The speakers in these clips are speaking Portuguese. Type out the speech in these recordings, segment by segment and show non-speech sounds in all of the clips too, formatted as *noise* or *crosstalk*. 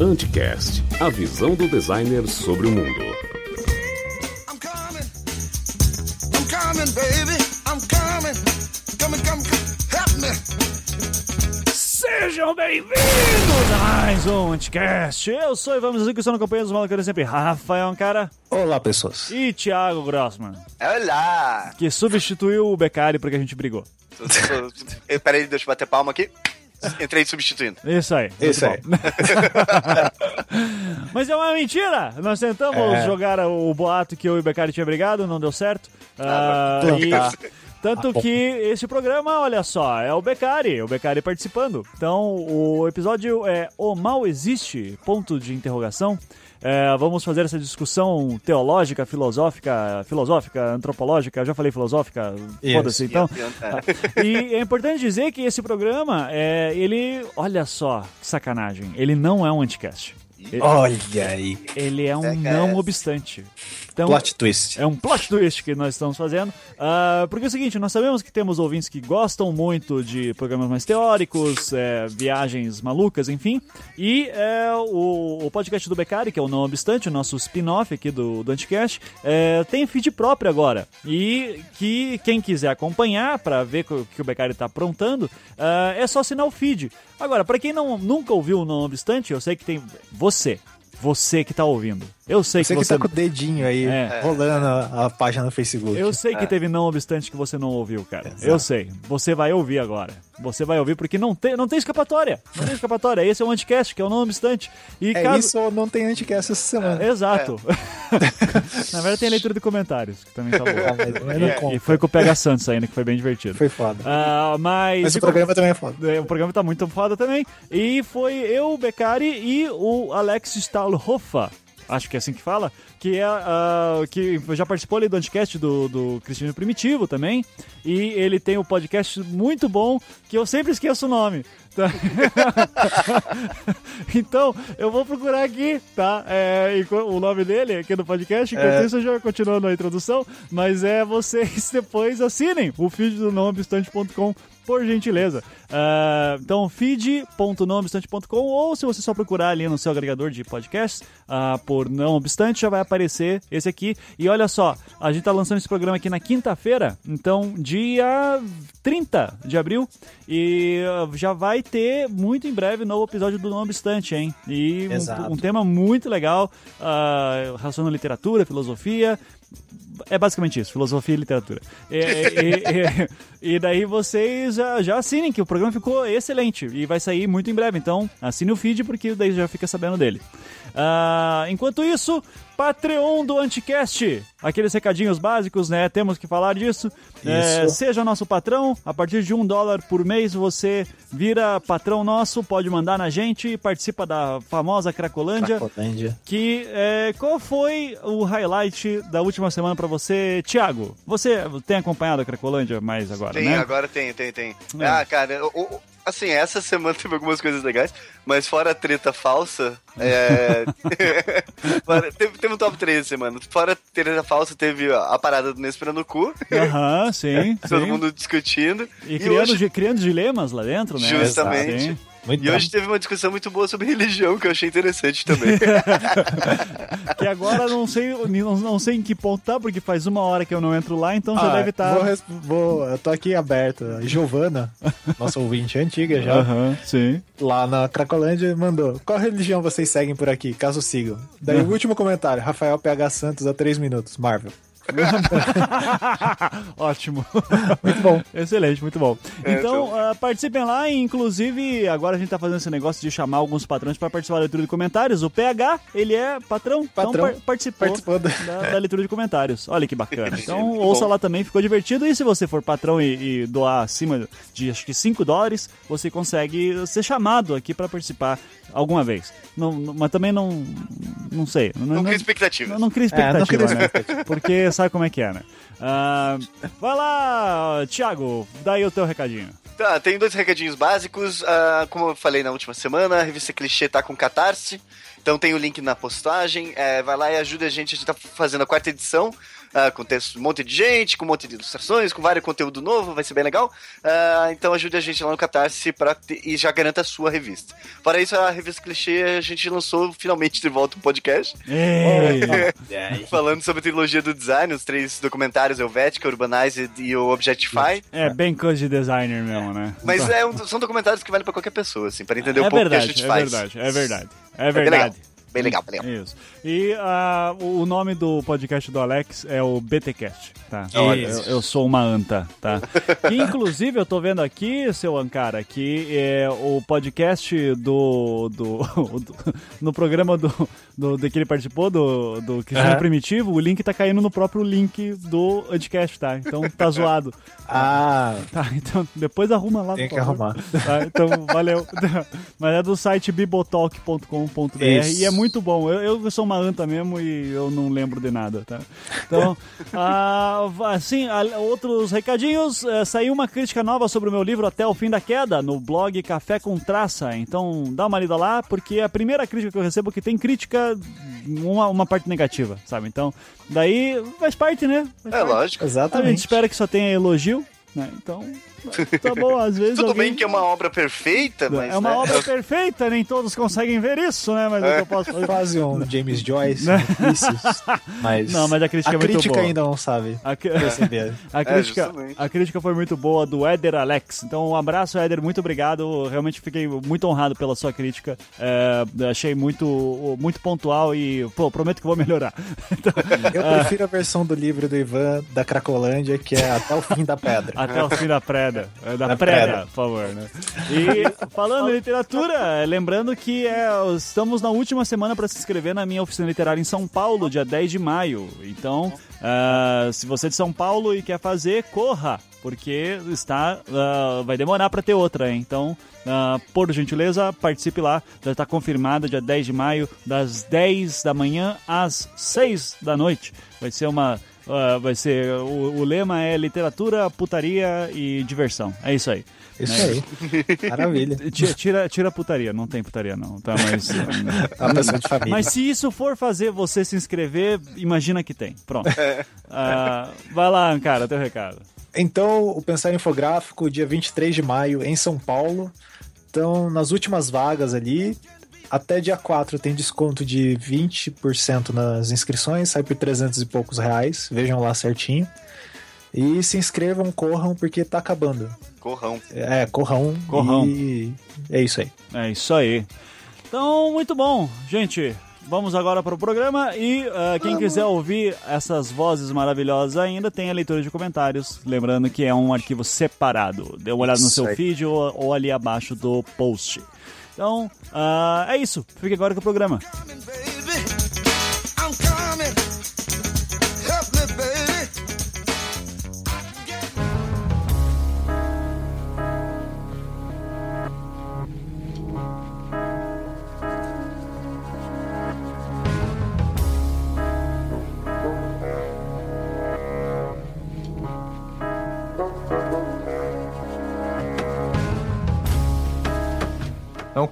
Anticast, a visão do designer sobre o mundo. I'm coming. I'm coming, baby. I'm coming. Coming, come, come. Help me. Sejam bem-vindos mais um Anticast. Eu sou Ivan Mizuki, estou na companhia dos malucos sempre Rafael Cara Olá, pessoas. e Thiago Grossman, Olá! que substituiu o Beccari porque a gente brigou. *laughs* Peraí, deixa eu bater palma aqui. Entrei substituindo. Isso aí. Isso aí. *laughs* Mas é uma mentira! Nós tentamos É. jogar o boato que eu e o Beccari tinha brigado, não deu certo. Ah, e- Tá. Tanto que esse programa, olha só, é o Beccari, o Beccari participando. Então, o episódio é O Mal Existe? Ponto de interrogação. É, vamos fazer essa discussão teológica, filosófica, filosófica, antropológica, já falei filosófica, foda-se então. É. *laughs* E é importante dizer que esse programa, é, ele, olha só, que sacanagem, ele não é um anticast. Ele, Olha aí. ele é um não obstante. Então, Plot twist. é um plot twist que nós estamos fazendo. Ah, porque é o seguinte, nós sabemos que temos ouvintes que gostam muito de programas mais teóricos, é, viagens malucas, enfim. E é, o, o podcast do Beccari, que é o Não Obstante, o nosso spin-off aqui do, do Anticast, é, tem feed próprio agora. E que quem quiser acompanhar para ver o que o Beccari está aprontando, ah, é só assinar o feed. Agora, para quem não, nunca ouviu o Não Obstante, eu sei que tem... Você, você que tá ouvindo. Eu sei Você que que você... tá com o dedinho aí É. rolando a, a página no Facebook. Eu sei que teve não obstante que você não ouviu, cara. Eu sei. Você vai ouvir agora. Você vai ouvir porque não tem, não tem escapatória. Não tem escapatória. Esse é o anticast, que é o não obstante. E É caso... isso ou não tem anticast essa semana. Exato. *laughs* Na verdade tem leitura de comentários, que também tá Ah, bom. não E conta. foi com o Pega Santos ainda, que foi bem divertido. Foi foda. Ah, mas... Mas o programa também é foda. É, O programa tá muito foda também. E foi eu, o Beccari e o Alex Stahlhofer. Acho que é assim que fala. Que, é, ah, que já participou ali do Anticast do, do Cristiano Primitivo também. E ele tem um podcast muito bom que eu sempre esqueço o nome. tá? *laughs* então, eu vou procurar aqui, tá? É, o nome dele aqui no podcast, enquanto É. isso eu já continuo na introdução, mas é vocês *laughs* depois assinem o feed do nãoobstante.com por gentileza. Ah, então, feed.nãoobstante.com ou se você só procurar ali no seu agregador de podcasts ah, por Não Obstante, já vai aparecer esse aqui. E olha só, a gente tá lançando esse programa aqui na quinta-feira, então dia 30 de abril, e ah, já vai ter muito em breve novo episódio do Não Obstante, hein? E um, um tema muito legal, uh, relacionando literatura, filosofia, é basicamente isso, filosofia e literatura. E, e- e- *laughs* e daí vocês já, já assinem que o programa ficou excelente e vai sair muito em breve. Então assine o feed porque daí já fica sabendo dele. Ah, enquanto isso, Patreon do Anticast. Aqueles recadinhos básicos, né? Temos que falar disso. É, seja nosso patrão. A partir de um dólar por mês você vira patrão nosso, pode mandar na gente e participa da famosa Cracolândia. Cracolândia. Que é, qual foi o highlight da última semana pra você, Thiago? Você tem acompanhado a Cracolândia mais agora, Tem, né? agora tem, tem, tem. É. Ah, cara, o- o- assim, essa semana teve algumas coisas legais, mas fora a treta falsa, é... *laughs* teve, teve um top 3 essa semana. Fora a treta falsa, teve a, parada do Nespera no cu, Aham, sim. *laughs* todo sim. mundo discutindo. E criando, hoje, criando dilemas lá dentro, né? Justamente. Sim. Muito e hoje teve uma discussão muito boa sobre religião, que eu achei interessante também. *laughs* Que agora não sei, não, não sei em que ponto tá, porque faz uma hora que eu não entro lá, então já Ah, deve tá estar. Vou, res- vou- eu tô aqui aberto. Giovana, nossa ouvinte antiga já, Aham, sim. lá na Cracolândia, mandou: Qual religião vocês seguem por aqui, caso sigam? Daí o último comentário: Rafael PH Santos a 3 minutos, Marvel. *laughs* Ótimo. Muito bom. Excelente, muito bom. É, então, ah, participem lá, e, inclusive, agora a gente tá fazendo esse negócio de chamar alguns patrões para participar da leitura de comentários. O PH, ele é patrão, Patrão. então par- participou, Participou da- da, leitura de comentários. Olha que bacana. *laughs* Então, ouça bom. lá também, ficou divertido. E se você for patrão e, e doar acima de acho que 5 dólares, você consegue ser chamado aqui para participar alguma vez. Não, não- mas também não. Não sei. Não cria expectativas. Não, não cria É, não expectativa, cria né? Porque sabe como é que é, né? Ah, vai lá, Thiago, dá aí o teu recadinho. Tá, tem dois recadinhos básicos. Ah, como eu falei na última semana, a revista Clichê tá com catarse. Então tem o link na postagem. É, vai lá e ajuda a gente. A gente tá fazendo a quarta edição. Ah, com texto, um monte de gente, com um monte de ilustrações, com vários conteúdo novo, vai ser bem legal. Ah, então ajude a gente lá no Catarse pra ter- e já garanta a sua revista. Para isso, a revista Clichê, a gente lançou finalmente de volta um podcast Ei. *laughs* falando sobre a trilogia do design, os três documentários Helvética, Urbanize e o Objectify. É bem coisa de designer mesmo, né? Mas é um- são documentários que valem pra qualquer pessoa, assim, para entender é um pouco o que a verdade, gente é faz. verdade, é verdade. É bem legal. verdade. Bem legal, bem legal. Isso. E ah, o nome do podcast do Alex é o BTcast, tá? Olha. Eu, eu sou uma anta, tá? E, *laughs* inclusive, eu tô vendo aqui, seu Ancara, que é o podcast do. do, *laughs* do- no programa do, do, do que ele participou, do, do Cristiano Aham. Primitivo, o link tá caindo no próprio link do Anticast, tá? Então tá zoado. *laughs* Ah, Tá, então depois arruma lá. tem que arrumar. Tá, então, valeu. Mas é do site bibotalk.com.br e é muito bom. Eu, eu sou uma anta mesmo e eu não lembro de nada, tá? Então, *laughs* ah, assim, ah, outros recadinhos. eh, saiu uma crítica nova sobre o meu livro Até o Fim da Queda no blog Café com Traça. Então, dá uma lida lá, porque é a primeira crítica que eu recebo que tem crítica, uma, uma parte negativa, sabe? Então, daí faz parte, né? Faz É parte. lógico. A gente Exatamente. espera que só tenha elogio, né? Então, *laughs* tá bom, às vezes. Tudo alguém... bem que é uma obra perfeita, mas. É uma né, obra perfeita, nem todos conseguem ver isso, né? Mas é o que eu posso fazer. Quase um James Joyce, difícil, mas, Não, mas a crítica é muito crítica boa. ainda não sabe A, *laughs* a crítica, justamente. a crítica foi muito boa do Éder Alex. Então, um abraço, Éder. Muito obrigado. Realmente fiquei muito honrado pela sua crítica. É, achei muito, muito pontual e, pô, prometo que vou melhorar. *laughs* Então, Eu prefiro a versão do livro do Ivan da Cracolândia, que é Até o Fim da Pedra. Até o fim da preda. É, Da, Da preda, preda. por favor, né? E falando em literatura, lembrando que é, estamos na última semana para se inscrever na minha oficina literária em São Paulo, dia 10 de maio. Então, ah, se você é de São Paulo e quer fazer, corra, porque está ah, vai demorar para ter outra, hein? Então, ah, por gentileza, participe lá. Já está confirmada dia 10 de maio, das 10 da manhã às 6 da noite. Vai ser uma ah, vai ser o, o lema é literatura, putaria e diversão. É isso aí. Isso né? aí. Maravilha. *laughs* Tira, tira, tira a putaria, não tem putaria não, tá? Mas, *laughs* uma pessoa de família. mas se isso for fazer você se inscrever, imagina que tem. Pronto. *laughs* Ah, vai lá, cara, teu recado. Então, o Pensar Infográfico, dia 23 de maio, em São Paulo. Então, nas últimas vagas ali, até dia 4 tem desconto de 20% nas inscrições, sai por 300 e poucos reais. Vejam lá certinho. E se inscrevam, corram, porque tá acabando. Corrão. É, corram. Corrão. E é isso aí. É isso aí. Então, muito bom. Gente, vamos agora para o programa e ah, quem quiser ouvir essas vozes maravilhosas ainda, tem a leitura de comentários. Lembrando que é um arquivo separado. Dê uma olhada no seu aí. feed ou, ou ali abaixo do post. Então, ah, é isso. Fique agora com o programa.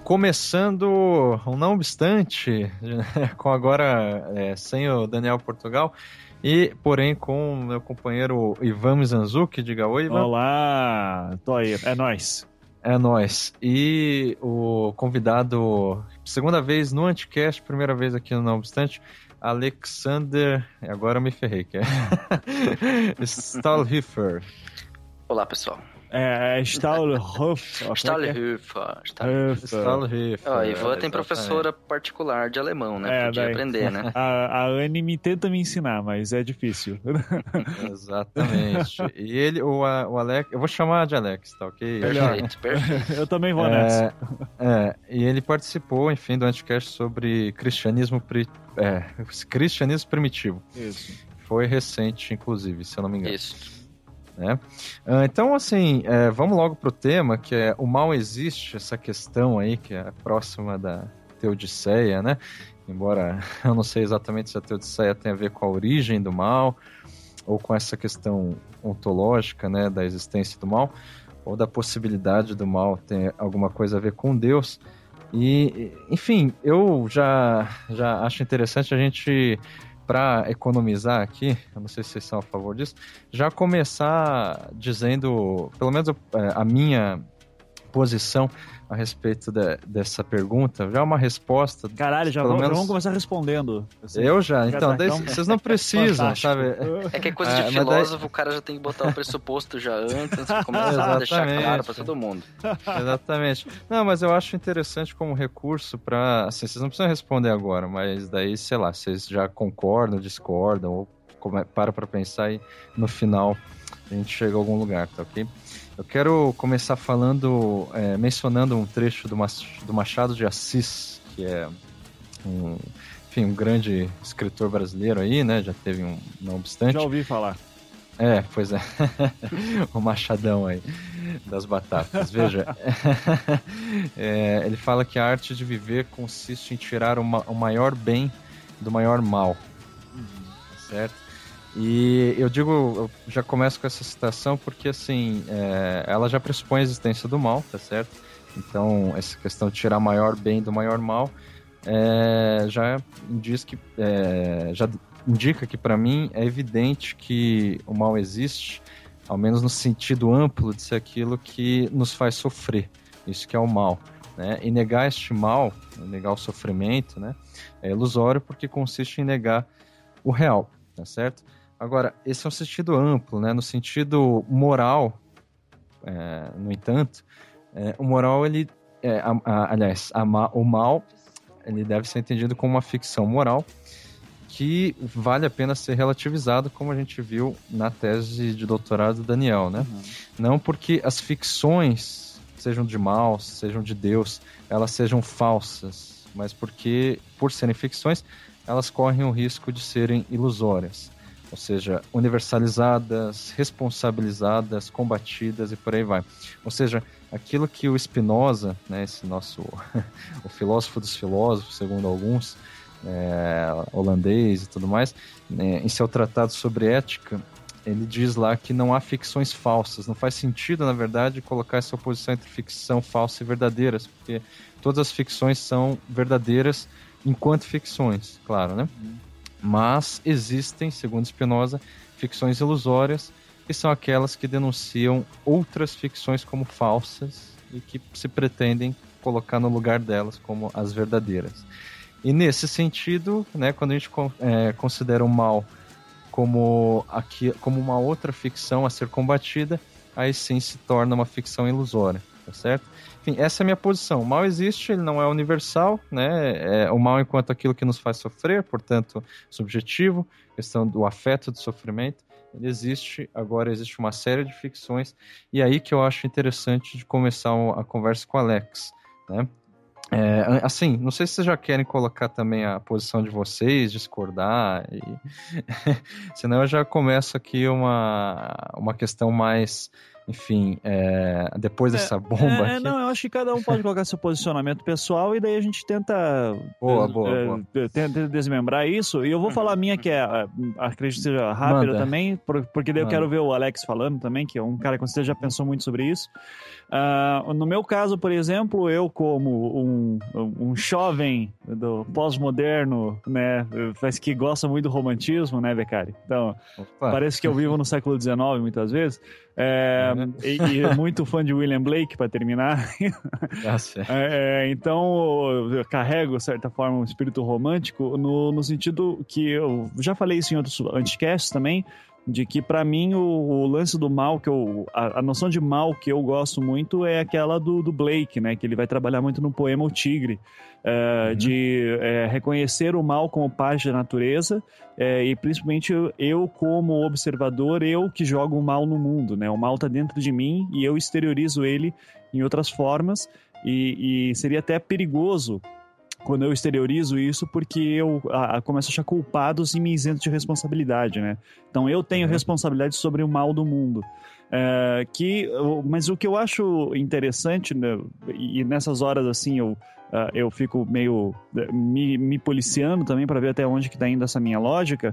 Começando, um não obstante, *laughs* com agora é, sem o Daniel Portugal, e porém com o meu companheiro Ivan Mizanzuki, diga oi, Ivan. Olá, tô aí, é nóis. É nós. E o convidado, segunda vez no Anticast, primeira vez aqui no Não Obstante, Alexander. Agora eu me ferrei, que é. *laughs* Stahlhiffer. Olá, pessoal. É, Stahlhoff. *laughs* Stahlhöfer. Stahlhiffer. Ó, Ivan tem professora particular de alemão, né? É, Podia daí. aprender, né? *laughs* A, a Anne me tenta me ensinar, mas é difícil. *laughs* Exatamente. E ele, o, a- o Alex. Eu vou chamar de Alex, tá ok? Perfeito, perfeito. Eu também vou nessa. É, é, e ele participou, enfim, do Anticast sobre cristianismo, pri- é, cristianismo primitivo. Isso. Foi recente, inclusive, se eu não me engano. Isso. Né? Ah, então, assim, é, vamos logo pro tema, que é o mal existe, essa questão aí, que é próxima da Teodiceia, né? Embora *laughs* eu não sei exatamente se a Teodiceia tem a ver com a origem do mal, ou com essa questão ontológica, né, da existência do mal, ou da possibilidade do mal ter alguma coisa a ver com Deus. E, enfim, eu já, já acho interessante a gente para economizar aqui, eu não sei se vocês são a favor disso, já começar dizendo, pelo menos é, a minha posição a respeito de- dessa pergunta, já uma resposta. Caralho, já vamos, já menos- vamos começar respondendo. Eu já, então, Tá, daí vocês não precisam, Fantástico. sabe? É que é coisa Ah, de daí- filósofo, o cara já tem que botar o pressuposto já antes, antes de *laughs* começar a deixar claro pra todo mundo. Exatamente. Não, mas eu acho interessante como recurso para. Assim, vocês não precisam responder agora, mas daí, sei lá, vocês já concordam, discordam, ou para pra pensar e no final a gente chega a algum lugar, tá ok? Eu quero começar falando, é, mencionando um trecho do, Machado de Assis, que é um, enfim, um grande escritor brasileiro aí, né? Já teve um, não obstante. Já ouvi falar. É, pois é. *laughs* o machadão aí das batatas. Veja, *laughs* é, ele fala que a arte de viver consiste em tirar o, ma- o maior bem do maior mal. Tá certo? E eu digo, eu já começo com essa citação porque, assim, é, ela já pressupõe a existência do mal, tá certo? Então, essa questão de tirar maior bem do maior mal é, já diz que é, já indica que para mim é evidente que o mal existe, ao menos no sentido amplo de ser aquilo que nos faz sofrer. Isso que é o mal. Né? E negar este mal, negar o sofrimento, né? é ilusório porque consiste em negar o real, tá certo? Agora, esse é um sentido amplo, né? No sentido moral, é, no entanto, é, o moral, ele, é, a- a- aliás, a o mal, ele deve ser entendido como uma ficção moral que vale a pena ser relativizado, como a gente viu na tese de doutorado do Daniel, né? Não porque as ficções, sejam de mal, sejam de Deus, elas sejam falsas, mas porque, por serem ficções, elas correm o risco de serem ilusórias. Ou seja, universalizadas, responsabilizadas, combatidas e por aí vai. Ou seja, aquilo que o Spinoza, né, esse nosso *laughs* o filósofo dos filósofos, segundo alguns, é, holandês e tudo mais, né, em seu tratado sobre ética, ele diz lá que não há ficções falsas. Não faz sentido, na verdade, colocar essa oposição entre ficção falsa e verdadeiras, porque todas as ficções são verdadeiras enquanto ficções, claro, né? Mas existem, segundo Spinoza, ficções ilusórias, que são aquelas que denunciam outras ficções como falsas e que se pretendem colocar no lugar delas como as verdadeiras. E nesse sentido, né, quando a gente é, considera o mal como, aqui, como uma outra ficção a ser combatida, aí sim se torna uma ficção ilusória, tá certo? Enfim, essa é a minha posição. O mal existe, ele não é universal, né? É o mal enquanto aquilo que nos faz sofrer, portanto, subjetivo, questão do afeto, do sofrimento, ele existe. Agora existe uma série de ficções, e aí que eu acho interessante de começar a conversa com o Alex, né? É, assim, não sei se vocês já querem colocar também a posição de vocês, discordar, e... *laughs* senão eu já começo aqui uma, uma questão mais, enfim, é, depois dessa bomba É, aqui. não, eu acho que cada um pode colocar seu posicionamento pessoal e daí a gente tenta, Boa, eh, boa, boa. tenta desmembrar isso. E eu vou falar a minha, que é, acredito que seja rápida Manda. também, por- porque daí eu Manda. quero ver o Alex falando também, que é um cara que certeza já pensou muito sobre isso. Ah, no meu caso, por exemplo, eu como um, um jovem do pós-moderno, né, mas que gosta muito do romantismo, né, Beccari? Então, Opa. Parece que eu vivo no século XIX muitas vezes. É, e, e *laughs* muito fã de William Blake, para terminar. Ah, certo. É, então, eu carrego, de certa forma, um espírito romântico no, no sentido que eu já falei isso em outros anticasts também, de que para mim o, o lance do mal, que eu, a, a noção de mal que eu gosto muito é aquela do, do Blake, né? Que ele vai trabalhar muito no poema O Tigre, é, Uhum. de é, reconhecer o mal como parte da natureza é, e principalmente eu, como observador, eu que jogo o mal no mundo, né? O mal tá dentro de mim e eu exteriorizo ele em outras formas e, e seria até perigoso quando eu exteriorizo isso, porque eu a, a- começo a achar culpados e me isento de responsabilidade, né? Então eu tenho Uhum. responsabilidade sobre o mal do mundo. É, que, mas o que eu acho interessante, né, e nessas horas assim eu, ah, eu fico meio eh, me, me policiando também para ver até onde que tá indo essa minha lógica,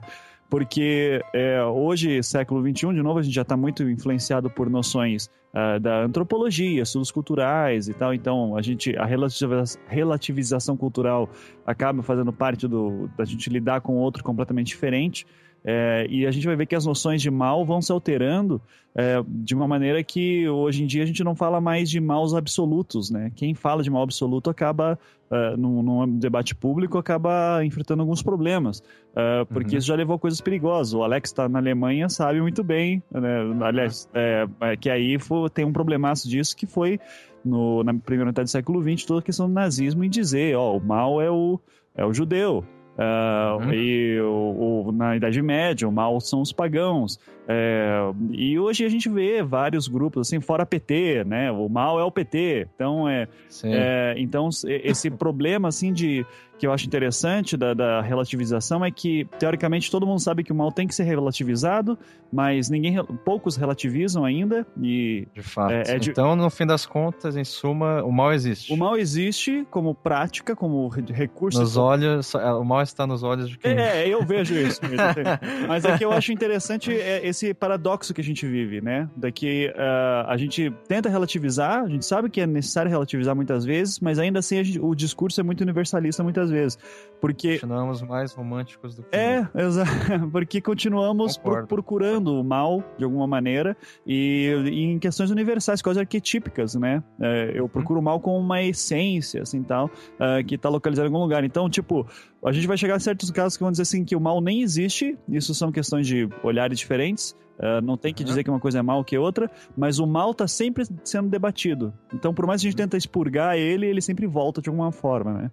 porque é, hoje, século XXI, de novo, a gente já está muito influenciado por noções ah, da antropologia, estudos culturais e tal. Então, a gente a relativiza- relativização cultural acaba fazendo parte do, da gente lidar com outro completamente diferente. É, e a gente vai ver que as noções de mal vão se alterando é, de uma maneira que hoje em dia a gente não fala mais de maus absolutos, né? Quem fala de mal absoluto acaba, é, num, num debate público, acaba enfrentando alguns problemas, é, porque Uhum. isso já levou a coisas perigosas. O Alex está na Alemanha, sabe muito bem, né? aliás, é, é, que aí fo- tem um problemaço disso que foi no- na primeira metade do século XX toda a questão do nazismo e dizer, ó, o mal é o, é o judeu. Ah, Uhum. E o, o- na Idade Média, o mal são os pagãos. É, e hoje a gente vê vários grupos, assim, fora PT, né? O mal é o PT. Então, é, é, então esse problema, assim, de que eu acho interessante da, da relativização é que, teoricamente, todo mundo sabe que o mal tem que ser relativizado, mas ninguém, poucos relativizam ainda. E De fato. é- é de- Então, no fim das contas, em suma, o mal existe. o mal existe como prática, como re- recurso. Nos olhos, é, o mal está nos olhos de quem. É, eu vejo isso. exatamente. *laughs* Mas é que eu acho interessante é esse paradoxo que a gente vive, né? Daqui ah, a gente tenta relativizar, a gente sabe que é necessário relativizar muitas vezes, mas ainda assim gente- o discurso é muito universalista muitas vezes. Porque Continuamos mais românticos do que. é, *laughs* exato. *laughs* Porque continuamos pro- procurando o mal de alguma maneira e, e em questões universais, quase arquetípicas, né? É, eu procuro o mal como uma essência, assim, tal, ah, que tá localizada em algum lugar. Então, tipo, a gente vai chegar a certos casos que vão dizer assim que o mal nem existe, isso são questões de olhares diferentes, ah, não tem que Uhum. dizer que uma coisa é mal que outra, mas o mal tá sempre sendo debatido. Então, por mais que a gente tenta expurgar ele, ele sempre volta de alguma forma, né?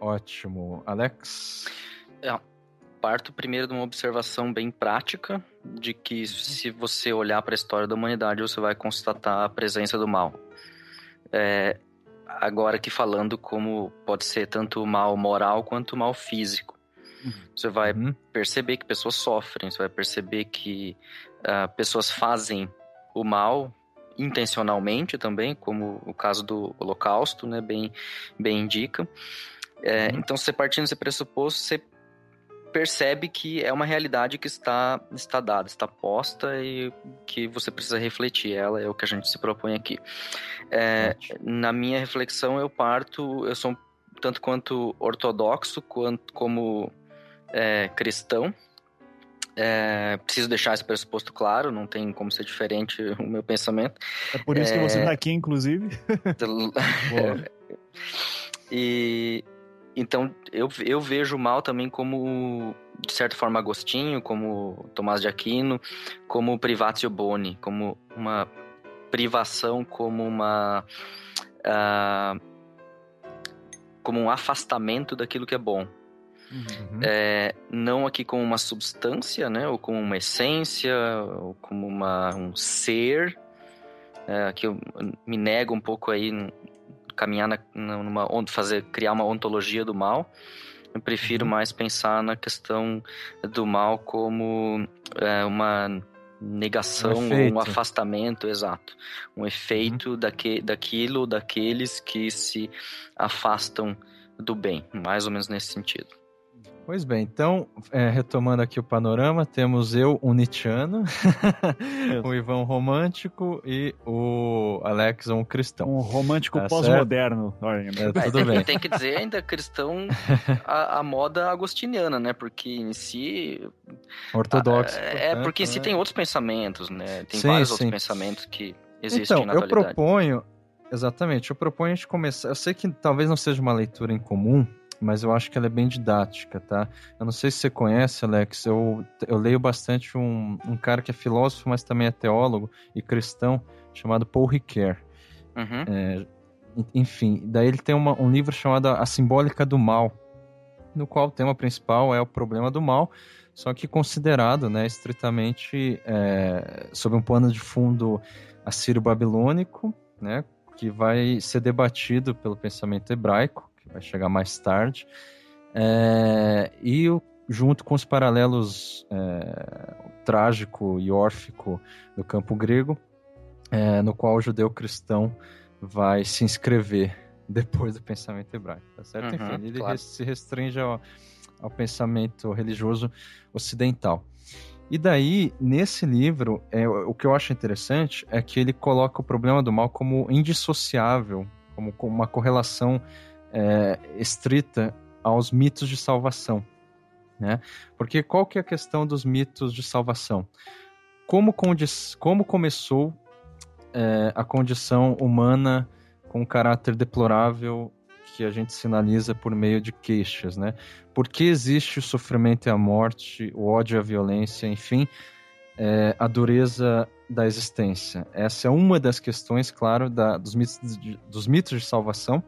Ótimo. Alex? Parto primeiro de uma observação bem prática, de que se você olhar para a história da humanidade, você vai constatar a presença do mal. É, agora que falando como pode ser tanto mal moral quanto mal físico. Você vai Uhum. perceber que pessoas sofrem, você vai perceber que ah, pessoas fazem o mal intencionalmente também, como o caso do Holocausto, né, bem, bem indica. É, Uhum. Então, você partindo desse pressuposto, você percebe que é uma realidade que está, está dada, está posta e que você precisa refletir ela, é o que a gente se propõe aqui. É, na minha reflexão, eu parto, eu sou tanto quanto ortodoxo, quanto como é, cristão. É, preciso deixar esse pressuposto claro, não tem como ser diferente *laughs* o meu pensamento. É por isso que É. você tá aqui, inclusive. *laughs* *laughs* E então eu, eu vejo o mal também como, de certa forma, Agostinho, como Tomás de Aquino, como Privatio Boni, como uma privação, como uma. ah, como um afastamento daquilo que é bom. Uhum. É, não aqui como uma substância, né? Ou como uma essência, ou como uma, um ser. É, aqui eu me nego um pouco aí caminhar na, numa on- fazer criar uma ontologia do mal. Eu prefiro Uhum. mais pensar na questão do mal como é, uma negação, Um um, afastamento, exato, um efeito daque, daquilo, daqueles que se afastam do bem, mais ou menos nesse sentido. Pois bem, então, é, retomando aqui o panorama, temos eu, um Nietzscheano, *laughs* o Ivan um romântico e o Alex, um cristão. Um romântico Tá pós-moderno. Olha, É, É, tudo tem, bem. tem que dizer ainda cristão *laughs* a, a moda agostiniana, né? Porque em si. Ortodoxo. é, portanto, porque em si né? tem outros pensamentos, né? Tem Sim, vários sim. outros pensamentos que existem Então, na eu proponho, exatamente, eu proponho a gente começar. Eu sei que talvez não seja uma leitura em comum, mas eu acho que ela é bem didática, tá? Eu não sei se você conhece, Alex, eu, eu leio bastante um, um cara que é filósofo, mas também é teólogo e cristão, chamado Paul Ricoeur. Uhum. É, enfim, daí ele tem uma- um livro chamado A Simbólica do Mal, no qual o tema principal é o problema do mal, só que considerado né, estritamente é, sob um pano de fundo assírio-babilônico, né, que vai ser debatido pelo pensamento hebraico, vai chegar mais tarde, é, e o- junto com os paralelos é, trágico e órfico do campo grego, é, no qual o judeu cristão vai se inscrever *laughs* depois do pensamento hebraico, tá certo? Uhum, Enfim, ele claro. se restringe ao, ao pensamento religioso ocidental. E daí, nesse livro, é, o que eu acho interessante é que ele coloca o problema do mal como indissociável, como, como uma correlação é, estrita aos mitos de salvação. Né? Porque qual que é a questão dos mitos de salvação? Como, como começou é, a condição humana com um caráter deplorável que a gente sinaliza por meio de queixas, né? Por que existe o sofrimento e a morte, o ódio e a violência, enfim, é, a dureza da existência? Essa é uma das questões, claro, da, dos, mitos de, dos mitos de salvação,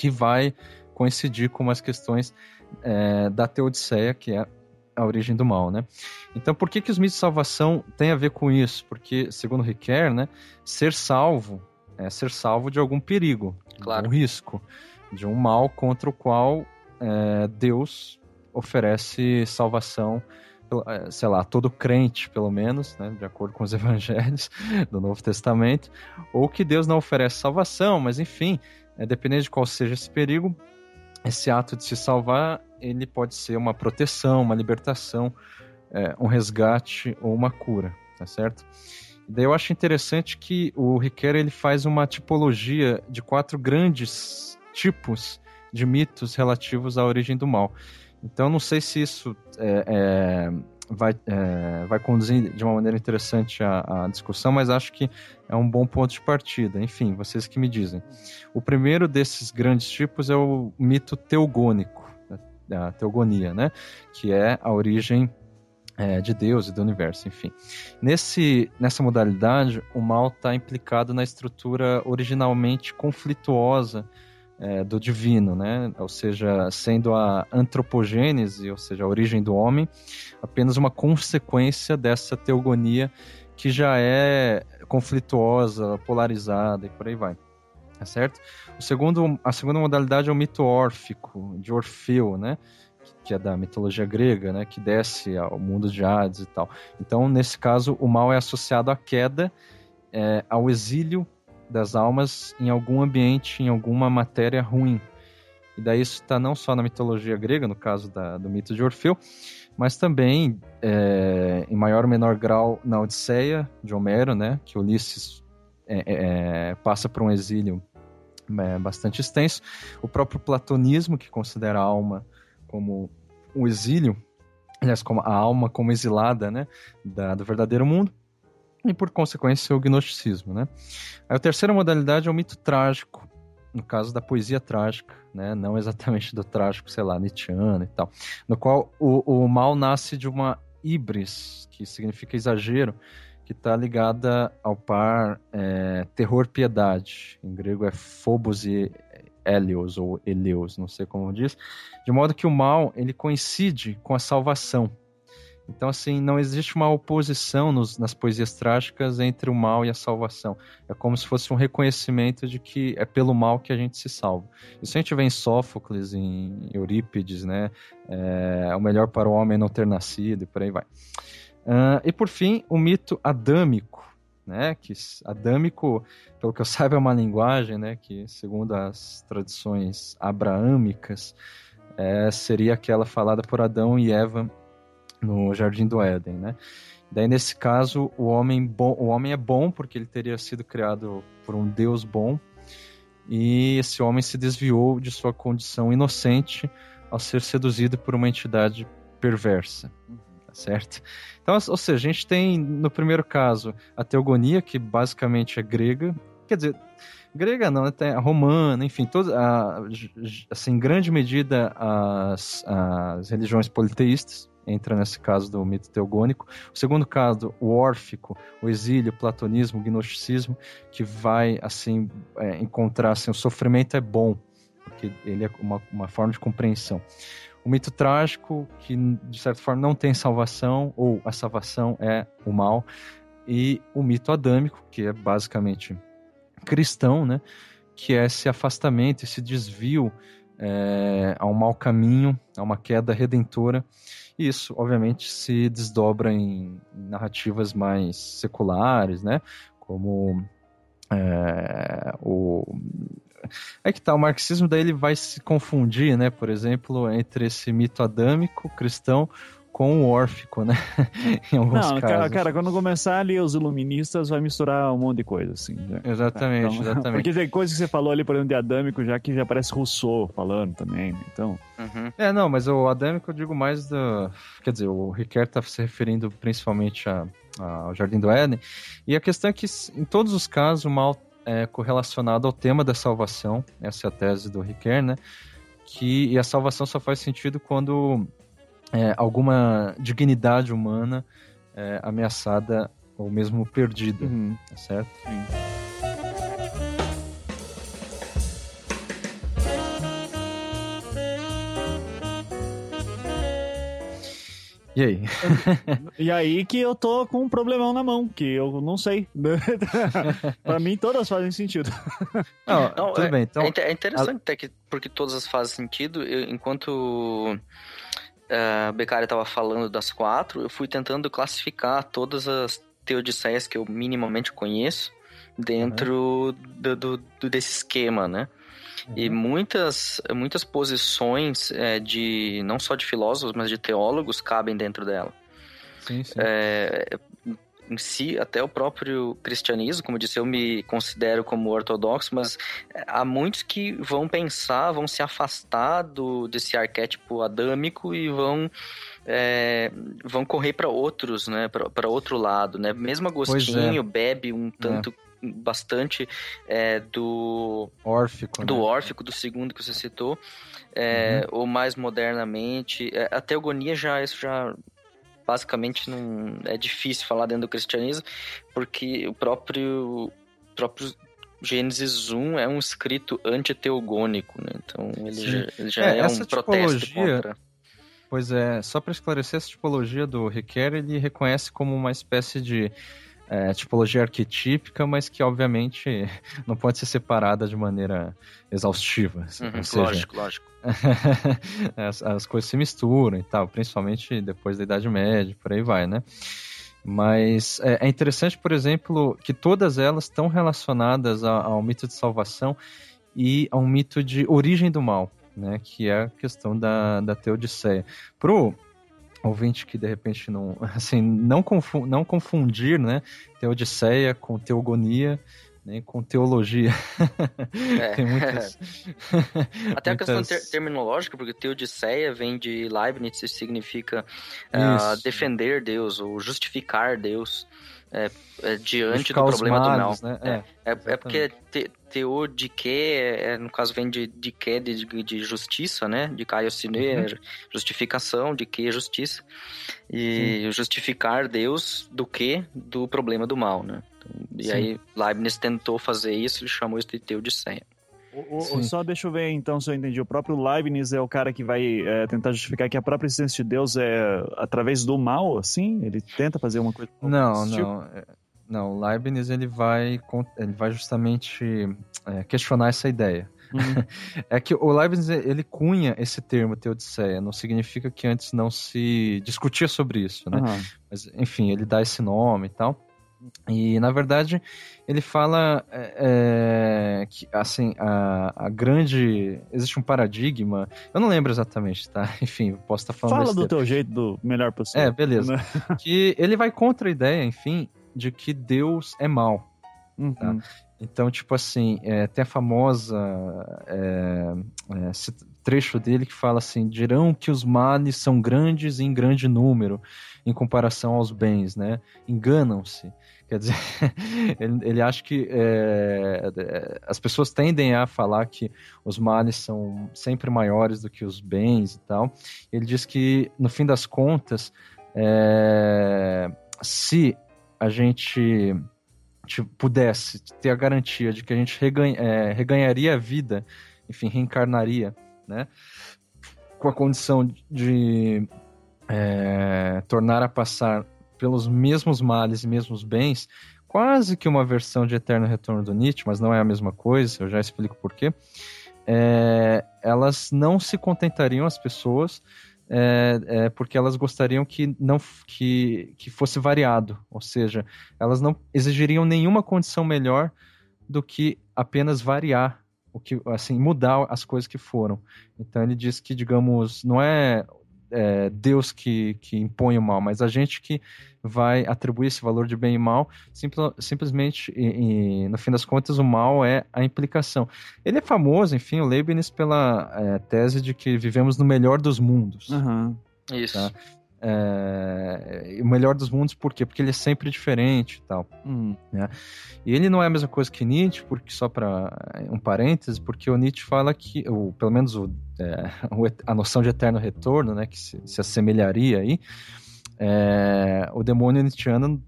que vai coincidir com as questões é, da Teodiceia, que é a origem do mal, né? Então, por que que os mitos de salvação têm a ver com isso? Porque, segundo Riquet, né, ser salvo é ser salvo de algum perigo, claro. de um risco, de um mal contra o qual é, Deus oferece salvação, é, sei lá, todo crente, pelo menos, né, de acordo com os *laughs* evangelhos do Novo Testamento, ou que Deus não oferece salvação, mas enfim, é, dependendo de qual seja esse perigo, esse ato de se salvar, ele pode ser uma proteção, uma libertação, é, um resgate ou uma cura, tá certo? Daí eu acho interessante que o Riquet ele faz uma tipologia de quatro grandes tipos de mitos relativos à origem do mal. Então não sei se isso é, é, vai, é, vai conduzir de uma maneira interessante a, a, discussão, mas acho que é um bom ponto de partida. Enfim, vocês que me dizem. O primeiro desses grandes tipos é o mito teogônico, a teogonia, né? Que é a origem é, de Deus e do universo, enfim. Nesse, nessa modalidade, o mal está implicado na estrutura originalmente conflituosa é, do divino, né? Ou seja, sendo a antropogênese, ou seja, a origem do homem, apenas uma consequência dessa teogonia que já é conflituosa, polarizada e por aí vai. Tá certo? O segundo, a segunda modalidade é o mito órfico, de Orfeu, né? que é da mitologia grega, né, que desce ao mundo de Hades e tal. Então, nesse caso, o mal é associado à queda, é, ao exílio das almas em algum ambiente, em alguma matéria ruim. E daí isso está não só na mitologia grega, no caso da, do mito de Orfeu, mas também, é, em maior ou menor grau, na Odisseia de Homero, né, que Ulisses é, é, é passa por um exílio é, bastante extenso. O próprio platonismo, que considera a alma como o exílio, aliás, como a alma como exilada, né, da, do verdadeiro mundo, e por consequência o gnosticismo, né. Aí a terceira modalidade é o mito trágico, no caso da poesia trágica, né, não exatamente do trágico, sei lá, Nietzscheano e tal, no qual o, o mal nasce de uma ibris, que significa exagero, que está ligada ao par é, terror-piedade. Em grego é phobos e Helios ou Eleus, não sei como diz, de modo que o mal ele coincide com a salvação. Então, assim, não existe uma oposição nos, nas poesias trágicas entre o mal e a salvação. É como se fosse um reconhecimento de que é pelo mal que a gente se salva. Isso a gente vê em Sófocles, em Eurípides, né? É, o melhor para o homem é não ter nascido e por aí vai. Uh, e por fim, o mito adâmico, né? Que adâmico, pelo que eu *laughs* saiba, é uma linguagem, né? Que segundo as tradições abraâmicas, é, seria aquela falada por Adão e Eva no Jardim do Éden, né? Daí nesse caso o homem bom, o homem é bom porque ele teria sido criado por um Deus bom e esse homem se desviou de sua condição inocente ao ser seduzido por uma entidade perversa, tá certo? Então, ou seja, a gente tem no primeiro caso a teogonia que basicamente é grega, quer dizer, grega não, até romana, enfim, toda, a, assim, em grande medida as, as religiões politeístas, entra nesse caso do mito teogônico. O segundo caso, o órfico, o exílio, o platonismo, o gnosticismo, que vai assim é, encontrar assim, o sofrimento é bom, porque ele é uma, uma forma de compreensão. O mito trágico, que de certa forma não tem salvação, ou a salvação é o mal, e o mito adâmico, que é basicamente cristão, né? que é esse afastamento, esse desvio é, a um mau caminho, a uma queda redentora. E isso, obviamente, se desdobra em narrativas mais seculares, né? Como é, o é que tá, o marxismo daí ele vai se confundir, né, por exemplo, entre esse mito adâmico cristão com o órfico, né? *laughs* em alguns Não, casos. cara, cara, quando começar ali os iluministas, vai misturar um monte de coisa, assim. né? Exatamente, Então, exatamente. *laughs* Porque tem coisa que você falou ali, por exemplo, de Adâmico, já que já parece Rousseau falando também, né? Então, Uhum. É, não, mas o adâmico eu digo mais do. Quer dizer, o Riquet tá se referindo principalmente a- a- ao Jardim do Éden. E a questão é que, em todos os casos, o mal é correlacionado ao tema da salvação. Essa é a tese do Riquet, né? Que, e a salvação só faz sentido quando é, alguma dignidade humana é ameaçada ou mesmo perdida, uhum, tá certo? sim. E aí? E aí que eu tô com um problemão na mão, que eu não sei. *laughs* pra mim, todas fazem sentido. Não, Não, tudo bem, então. é, é interessante até que, porque todas fazem sentido. Eu- enquanto a Beccaria estava falando das quatro, eu fui tentando classificar todas as teodiceias que eu minimamente conheço dentro do, do- do- desse esquema, né? E muitas, muitas posições eh, de não só de filósofos, mas de teólogos cabem dentro dela Sim, sim. é, em si, até o próprio cristianismo, como eu disse, eu me considero como ortodoxo, mas há muitos que vão pensar, vão se afastar do, desse arquétipo adâmico e vão é, vão correr para outros, né, para outro lado, né? Mesmo Agostinho bebe um tanto bastante é, do Órfico. do né? órfico, do segundo que você citou, é, ou mais modernamente. é, a teogonia já, isso já basicamente não é difícil falar dentro do cristianismo, porque o próprio, próprio Gênesis 1 é um escrito antiteogônico, né? Então ele Sim. já, ele já É, é, um protesto contra. Pois é, só para esclarecer, essa tipologia do Riquet, ele reconhece como uma espécie de é, tipologia arquetípica, mas que obviamente *laughs* não pode ser separada de maneira exaustiva. Uhum, ou seja, lógico, lógico. *laughs* as, as coisas se misturam e tal, principalmente depois da Idade Média, por aí vai, né? Mas é, é interessante, por exemplo, que todas elas estão relacionadas ao mito de salvação e a um mito de origem do mal, né? Que é a questão da, da Teodiceia. Pro ouvinte que de repente não, *laughs* assim, não, confu não confundir, né? Teodiceia com teogonia, nem com teologia. É. *laughs* Tem muitas. *laughs* Até a questão muitas- ter- terminológica, porque teodiceia vem de Leibniz e significa Isso. defender Deus ou justificar Deus é, é, diante do problema do mal. Né? É. É, é porque te, teor de que, é, no caso, vem de, de que, de, de justiça, né? De Caiocine, Uhum. é justificação, de que é justiça. E justificar Deus do que? Do problema do mal, né? Então, e Sim. aí Leibniz tentou fazer isso, ele chamou isso de teodiceia. O- o- só deixa eu ver então se eu entendi. O próprio Leibniz é o cara que vai é, tentar justificar que a própria existência de Deus é através do mal, assim? Ele tenta fazer uma coisa. Não, tipo? não. Não, o Leibniz ele vai, ele vai justamente é, questionar essa ideia. Uhum. *laughs* É que o Leibniz ele cunha esse termo teodiceia, não significa que antes não se discutia sobre isso, né? Aham. Mas, enfim, ele dá esse nome e tal. E, na verdade, ele fala é, é, que, assim, a, a grande... Existe um paradigma... Eu não lembro exatamente, tá? *laughs* Enfim, posso estar falando Fala do teu jeito, do melhor possível. É, beleza. Né? *laughs* Que ele vai contra a ideia, enfim, de que Deus é mal. Uhum. Tá. Então, tipo assim, é, tem a famosa é, é, esse trecho dele que fala assim: dirão que os males são grandes e em grande número em comparação aos bens, né? Enganam-se. Quer dizer, *laughs* ele, ele acha que é, é, as pessoas tendem a falar que os males são sempre maiores do que os bens e tal. Ele diz que, no fim das contas, é, se a gente pudesse ter a garantia de que a gente reganha, é, reganharia a vida, enfim, reencarnaria, né? Com a condição de é, tornar a passar pelos mesmos males e mesmos bens, quase que uma versão de Eterno Retorno do Nietzsche, mas não é a mesma coisa, eu já explico por quê. É, elas não se contentariam, as pessoas, é, é, porque elas gostariam que não que, que fosse variado, ou seja, elas não exigiriam nenhuma condição melhor do que apenas variar o que assim mudar as coisas que foram. Então ele diz que digamos não é é, Deus que, que impõe o mal, mas a gente que vai atribuir esse valor de bem e mal. Simpl, simplesmente, e, e, no fim das contas, o mal é a implicação. Ele é famoso, enfim, o Leibniz, pela é, tese de que vivemos no melhor dos mundos. Aham. Isso. Tá. É, o melhor dos mundos, por quê? Porque ele é sempre diferente e tal. Hum. E ele não é a mesma coisa que Nietzsche, porque só para um parêntese, porque o Nietzsche fala que, ou pelo menos o, é, *laughs* a noção de eterno retorno, né, que se, se assemelharia aí, é, o demônio nietzscheano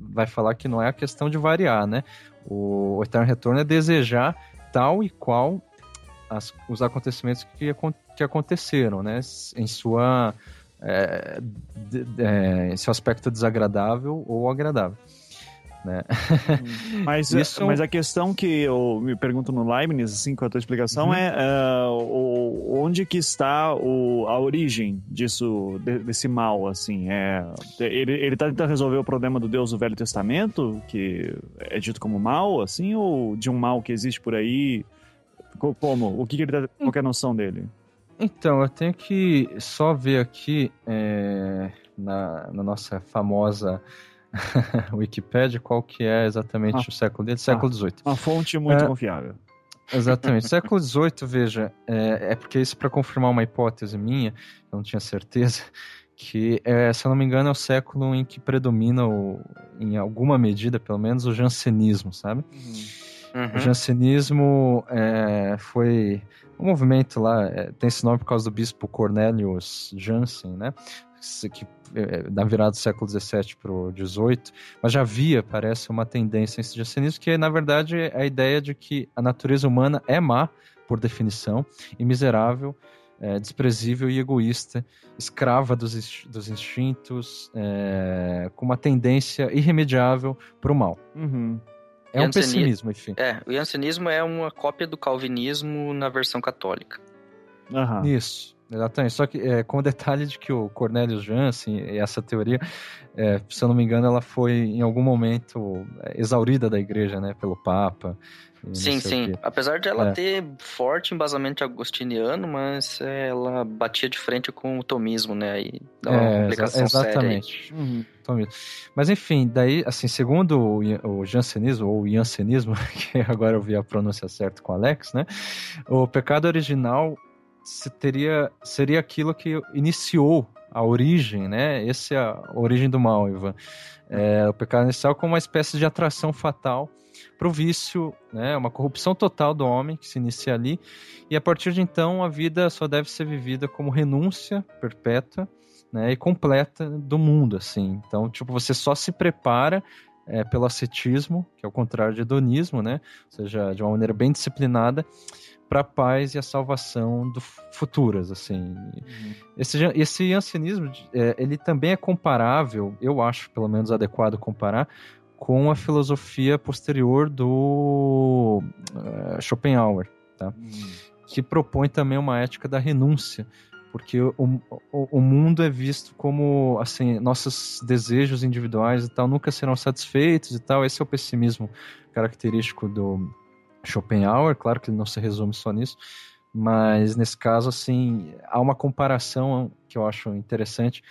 vai falar que não é a questão de variar, né? O, o eterno retorno é desejar tal e qual as- os acontecimentos que, que aconteceram, né? Em sua é, de- de- é, em seu aspecto desagradável ou agradável. Né? Mas, *laughs* Isso- mas a questão que eu me pergunto no Leibniz, assim, com a tua explicação, Uhum. é ah, o- onde que está o, a origem disso, de- desse mal, assim? É, ele, ele tá tentando resolver o problema do Deus do Velho Testamento, que é dito como mal, assim, ou de um mal que existe por aí? Co- Como? O que, que ele tá, qual que é a noção dele? Então, eu tenho que só ver aqui é, na, na nossa famosa *laughs* Wikipédia qual que é exatamente Ah. o século dele, século XVIII. Uma fonte muito É. confiável. Exatamente. *laughs* século XVIII, veja, é, é porque isso para confirmar uma hipótese minha, eu não tinha certeza, que, é, se eu não me engano, é o século em que predomina, o, em alguma medida, pelo menos, o jansenismo, sabe? O Uhum. jansenismo é, foi um movimento lá, é, tem esse nome por causa do bispo Cornelius Jansen, né? Que, é, da virada do século XVII para o XVIII, mas já havia, parece, uma tendência nesse jansenismo, que na verdade é a ideia de que a natureza humana é má, por definição, e miserável, é, desprezível e egoísta, escrava dos, dos instintos, é, com uma tendência irremediável para o mal. Uhum. É um pessimismo, enfim. É, o jansenismo é uma cópia do calvinismo na versão católica. Aham. Isso, exatamente. Só que é, com o detalhe de que o Cornelius Jansen, e essa teoria, é, se eu não me engano, ela foi em algum momento é, exaurida da igreja, né, pelo Papa. E Sim, sim. Apesar de ela É. ter forte embasamento agostiniano, mas ela batia de frente com o tomismo, né? Aí dá uma É, complicação exatamente. Uhum. Mas enfim, daí, assim, segundo o, jansenismo, ou jansenismo, *laughs* que agora eu vi a pronúncia certa com o Alex, né? O pecado original se teria, seria aquilo que iniciou a origem, né? Essa é a origem do mal, Ivan. É, o pecado inicial como uma espécie de atração fatal para o vício, né? Uma corrupção total do homem que se inicia ali. E a partir de então, a vida só deve ser vivida como renúncia perpétua né, e completa do mundo, assim. Então, tipo, você só se prepara é, pelo ascetismo, que é o contrário de hedonismo, né? Ou seja, de uma maneira bem disciplinada, para a paz e a salvação do futuras, assim. Esse, jan- esse ancianismo, é, ele também é comparável, eu acho, pelo menos adequado comparar, com a filosofia posterior do eh, Schopenhauer, tá? que propõe também uma ética da renúncia, porque o, o, o mundo é visto como assim nossos desejos individuais e tal nunca serão satisfeitos e tal. Esse é o pessimismo característico do Schopenhauer. Claro que ele não se resume só nisso, mas nesse caso assim há uma comparação que eu acho interessante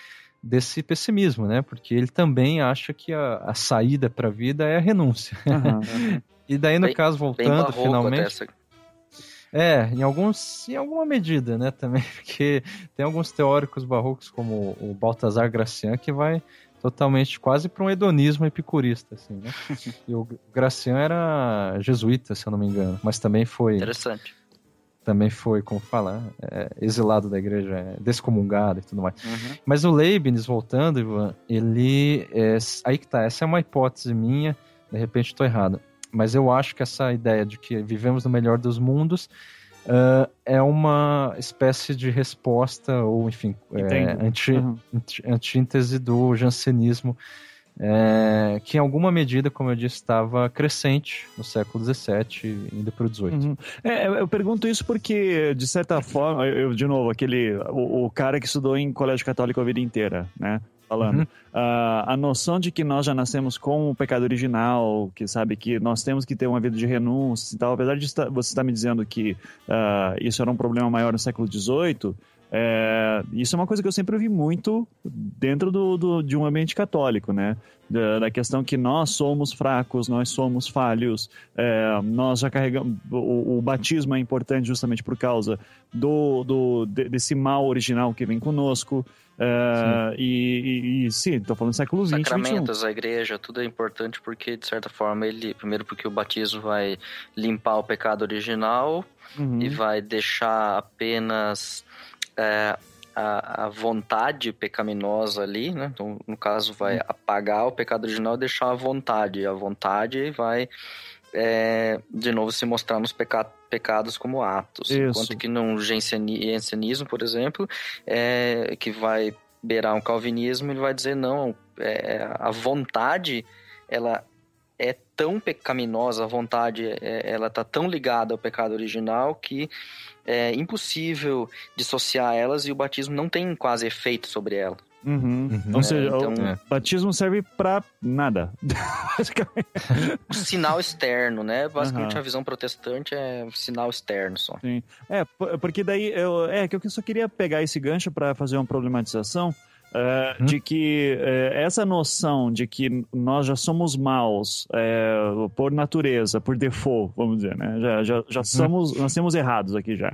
desse pessimismo, né? Porque ele também acha que a, a saída para a vida é a renúncia. *laughs* Aham. E daí no Bem- caso voltando finalmente até essa. é, em alguns, em alguma medida, né, também, *laughs* porque tem alguns teóricos barrocos como o Baltazar Gracian que vai totalmente quase para um hedonismo epicurista, assim, né? *laughs* E o Gracian era jesuíta, se eu não me engano, mas também foi, Interessante. Também foi, como falar, é, exilado da igreja, é, descomungado e tudo mais. Uhum. Mas o Leibniz, voltando, Ivan, ele. É, aí que tá, essa é uma hipótese minha, de repente estou errado. Mas eu acho que essa ideia de que vivemos no melhor dos mundos ah, é uma espécie de resposta, ou enfim, é, anti, Uhum. anti- antítese do jansenismo, é, que em alguma medida, como eu disse, estava crescente no século XVII, indo para o XVIII. Uhum. É, eu pergunto isso porque, de certa forma, eu, de novo, aquele. O, o cara que estudou em colégio católico a vida inteira, né? Falando. Uhum. Ah, a noção de que nós já nascemos com o pecado original, que sabe que nós temos que ter uma vida de renúncia e tal, apesar de você estar me dizendo que ah, isso era um problema maior no século XVIII, É, isso é uma coisa que eu sempre ouvi muito dentro do, do- de um ambiente católico, né? Da, da questão que nós somos fracos, nós somos falhos, é, nós já carregamos. O, o batismo é importante justamente por causa do, do, de- desse mal original que vem conosco. É, e, e, e sim, estou falando do século XX. Sacramentos, a igreja, tudo é importante porque, de certa forma, ele. Primeiro, porque o batismo vai limpar o pecado original Uhum. e vai deixar apenas é, a, a vontade pecaminosa ali, né? Então, no caso, vai Uhum. apagar o pecado original e deixar a vontade. E a vontade vai, é, de novo, se mostrar nos peca pecados como atos. Isso. Enquanto que no janseni- jansenismo, por exemplo, é, que vai beirar um calvinismo, ele vai dizer, não, é, a vontade, ela é tão pecaminosa, a vontade, é, ela tá tão ligada ao pecado original que é impossível dissociar elas e o batismo não tem quase efeito sobre ela. Uhum. Uhum. Ou seja, É, então- o batismo serve pra nada. *laughs* O sinal externo, né? Basicamente Aham. a visão protestante é um sinal externo só. É, p- porque daí eu, é que eu só queria pegar esse gancho para fazer uma problematização é, Hum. de que é, essa noção de que nós já somos maus é, por natureza, por default, vamos dizer, né? Já, já, já somos, nós temos errados aqui já.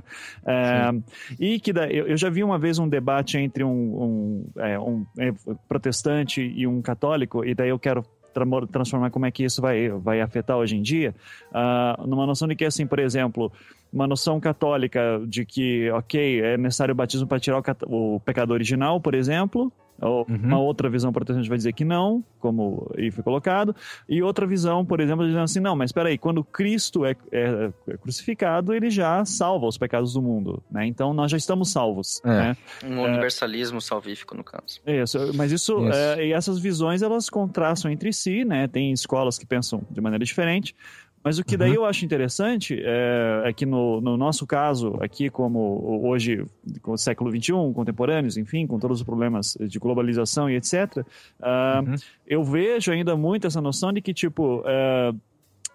E que daí, eu, eu já vi uma vez um debate entre um, um, é, um, é, protestante e um católico, e daí eu quero tra- transformar como é que isso vai, vai afetar hoje em dia, ah, numa noção de que, assim, por exemplo, uma noção católica de que, ok, é necessário o batismo para tirar o, o pecado original, por exemplo. Ou Uhum. Uma outra visão protestante vai dizer que não, como aí foi colocado. E outra visão, por exemplo, dizendo assim: não, mas espera aí, quando Cristo é, é- é crucificado, ele já salva os pecados do mundo. Né? Então nós já estamos salvos. É. Né? Um universalismo salvífico, no caso. Isso, mas isso, Isso. é, e essas visões elas contrastam entre si, né? Tem escolas que pensam de maneira diferente. Mas o que daí eu acho interessante é, é que no, no nosso caso, aqui como hoje, com o século XXI, contemporâneos, enfim, com todos os problemas de globalização e etc., ah, Uhum. eu vejo ainda muito essa noção de que, tipo, é,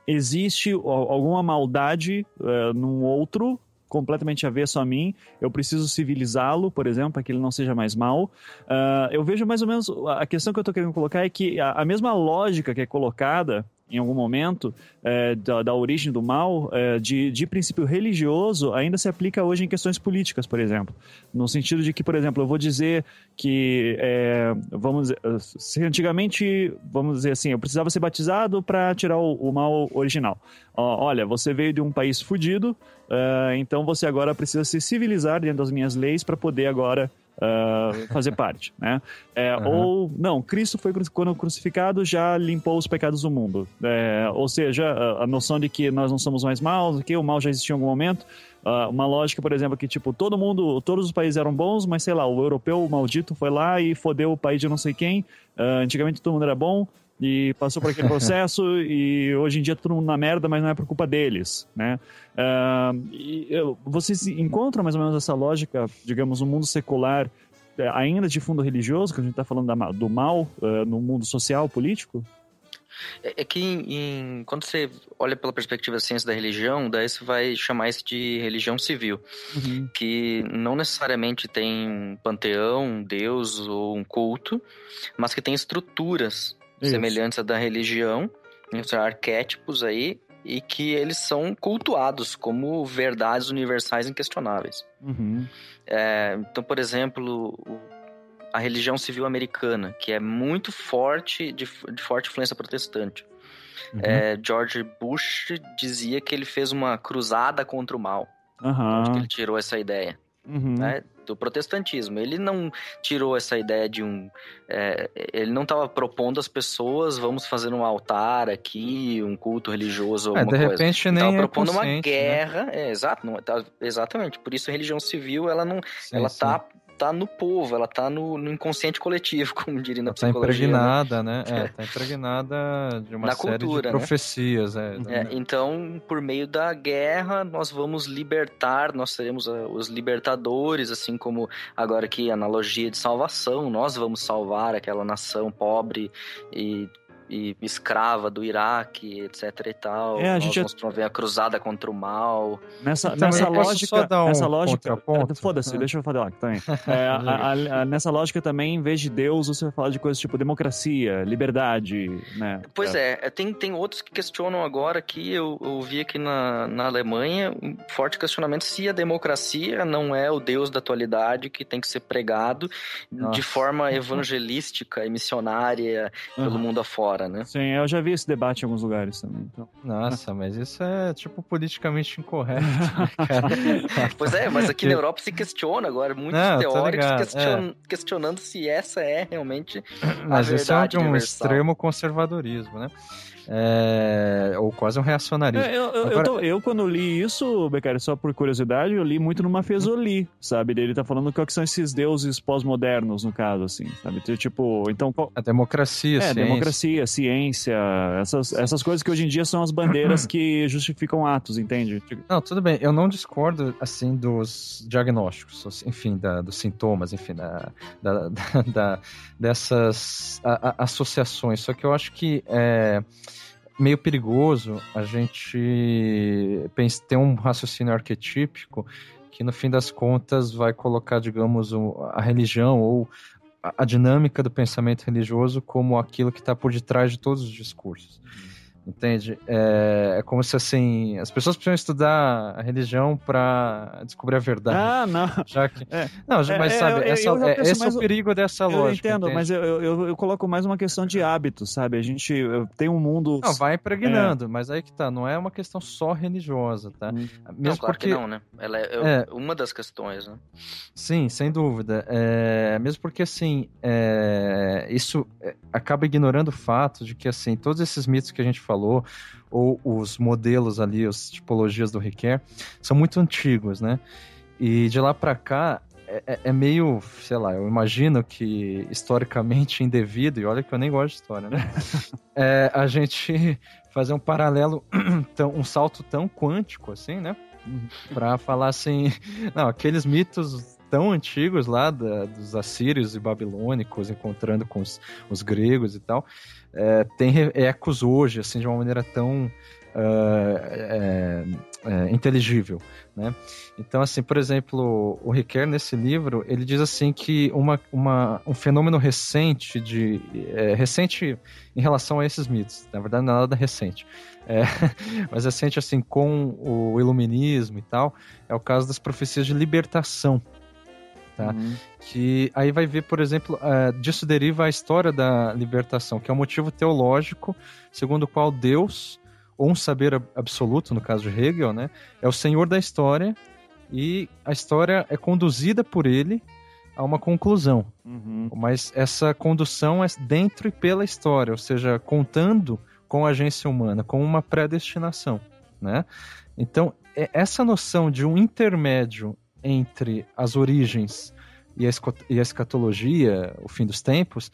existe al- alguma maldade é, num outro completamente avesso a mim, eu preciso civilizá-lo, por exemplo, para que ele não seja mais mal. Ah, eu vejo mais ou menos, a questão que eu estou querendo colocar é que a, a mesma lógica que é colocada em algum momento é, da, da origem do mal, é, de, de princípio religioso, ainda se aplica hoje em questões políticas, por exemplo. No sentido de que, por exemplo, eu vou dizer que, é, vamos dizer, se antigamente, vamos dizer assim, eu precisava ser batizado para tirar o, o mal original. Olha, você veio de um país fudido, é, então você agora precisa se civilizar dentro das minhas leis para poder agora ah, fazer parte, né? É, Aham. Ou, não, Cristo foi quando crucificado já limpou os pecados do mundo. É, ou seja, a, a noção de que nós não somos mais maus, que o mal já existia em algum momento. Ah, uma lógica, por exemplo, que tipo, todo mundo, todos os países eram bons, mas sei lá, o europeu maldito foi lá e fodeu o país de não sei quem. Ah, antigamente todo mundo era bom e passou por aquele *laughs* processo e hoje em dia todo mundo na merda, mas não é por culpa deles, né? E, eu- vocês encontram mais ou menos essa lógica, digamos, no mundo secular, eh, ainda de fundo religioso, que a gente está falando da do mal eh, no mundo social, político? É, é que em- em- quando você olha pela perspectiva da ciência da religião, daí você vai chamar isso de religião civil, que não necessariamente tem um panteão, um deus ou um culto, mas que tem estruturas Isso. semelhantes à da religião, né, arquétipos aí, e que eles são cultuados como verdades universais inquestionáveis. Uhum. É, então, por exemplo, a religião civil americana, que é muito forte, de, de forte influência protestante. Uhum. É, George Bush dizia que ele fez uma cruzada contra o mal. Que ele tirou essa ideia? Uhum. né, do protestantismo. Ele não tirou essa ideia de um. é, ele não estava propondo às pessoas, vamos fazer um altar aqui, um culto religioso, É, alguma de coisa. repente Ele nem tava é propondo uma consciente, né? guerra, é, exato, não, tá- exatamente. Por isso a religião civil, ela não, Sim, ela sim. tá, tá no povo, ela tá no, no inconsciente coletivo, *laughs* como diria na Ela tá psicologia. né? impregnada, né? É, tá impregnada de uma Na série cultura, de né? profecias, é. É, então, por meio da guerra, nós vamos libertar, nós seremos ah, os libertadores, assim como agora a analogia de salvação, nós vamos salvar aquela nação pobre e, e escrava do Iraque, etc e tal. É, a Nós gente já- vamos promover a cruzada contra o mal. Nessa, Então, nessa lógica. um nessa lógica. Foda-se, Ah. deixa eu falar também. *laughs* É, a- a- a- nessa lógica também, em vez de Deus, você vai falar de coisas tipo democracia, liberdade, né? Pois é, é, tem, tem outros que questionam agora que eu, eu vi aqui na, na Alemanha um forte questionamento se a democracia não é o Deus da atualidade que tem que ser pregado Nossa. de forma evangelística e missionária pelo Aham. mundo afora, né? Sim, eu já vi esse debate em alguns lugares também. Então. Nossa, mas isso é tipo politicamente incorreto, né, *laughs* cara? *laughs* Pois é, mas aqui na Europa se questiona agora, muitos Não, teóricos ligado, question- questionando se essa é realmente Mas a isso é um universal. extremo conservadorismo, né? É, ou quase um reacionarismo. É, eu, eu, eu Agora- tô- eu, quando li isso, Beccari, só por curiosidade, eu li muito numa Fesoli, sabe? Ele tá falando que são esses deuses pós-modernos, no caso, assim, sabe? Tipo, então... qual- A democracia, É, ciência. democracia, ciência, essas, essas coisas que hoje em dia são as bandeiras que justificam atos, entende? Tipo, Não, tudo bem. Eu não discordo, assim, dos diagnósticos, assim, enfim, da- dos sintomas, enfim, da, da- da- *laughs* da- dessas a- a- associações. Só que eu acho que é meio perigoso a gente pens- ter um raciocínio arquetípico que, no fim das contas, vai colocar, digamos, a religião ou a, a dinâmica do pensamento religioso como aquilo que está por detrás de todos os discursos. Entende? É, é como se assim as pessoas precisam estudar a religião para descobrir a verdade. Ah, não. Já que... É. Não, já- mas É, sabe, eu- eu- essa- eu é- esse é mais o o- perigo dessa Eu lógica. entendo, entende? mas eu, eu, eu coloco mais uma questão de hábito, sabe? A gente eu- tem um mundo... Não, vai impregnando, mas aí que tá, não é uma questão só religiosa, tá? Hum. Mesmo não, claro porque que não, né? Ela é, É. uma das questões, né? Sim, sem dúvida. É, mesmo porque, assim, é, isso é, acaba ignorando o fato de que, assim, todos esses mitos que a gente falou, ou os modelos ali, as tipologias do Riquet, são muito antigos, né? E de lá pra cá, é, é- é meio, sei lá, eu imagino que historicamente indevido, e olha que eu nem gosto de história, né? *laughs* É, a gente *laughs* fazer um paralelo, *clears throat* tão, um salto tão quântico assim, né? Pra falar assim, *laughs* não, aqueles mitos tão antigos lá da- dos assírios e babilônicos encontrando com os, os gregos e tal, é, tem re- ecos hoje, assim, de uma maneira tão ah, é, é, inteligível, né? Então, assim, por exemplo, o Riquet, nesse livro, ele diz assim que uma, uma, um fenômeno recente de... é, recente em relação a esses mitos, na verdade não é nada recente, é, *laughs* mas recente, assim, com o iluminismo e tal, é o caso das profecias de libertação, tá? Uhum. que aí vai ver, por exemplo, eh, disso deriva a história da libertação, que é um motivo teológico segundo o qual Deus, ou um saber ab- absoluto, no caso de Hegel, né, é o senhor da história e a história é conduzida por ele a uma conclusão. Uhum. Mas essa condução é dentro e pela história, ou seja, contando com a agência humana, com uma predestinação, né? Então, é- essa noção de um intermédio entre as origens e a, escatologia, o fim dos tempos,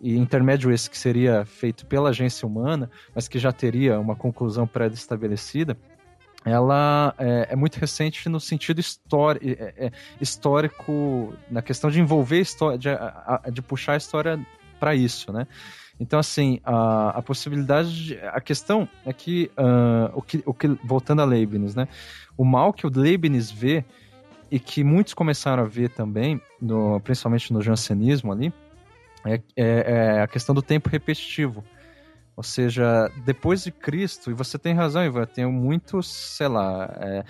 e intermédio esse que seria feito pela agência humana, mas que já teria uma conclusão pré-estabelecida, ela é, é muito recente no sentido histórico, histórico, na questão de envolver a história, de, a- a- de puxar a história para isso, né? Então, assim, a, a possibilidade. de- a questão é que, ah, o que, o que. Voltando a Leibniz, né? O mal que o Leibniz vê, e que muitos começaram a ver também, no, principalmente no jansenismo ali, é, é- é a questão do tempo repetitivo. Ou seja, depois de Cristo, e você tem razão, Ivan, tem muitos, sei lá, é,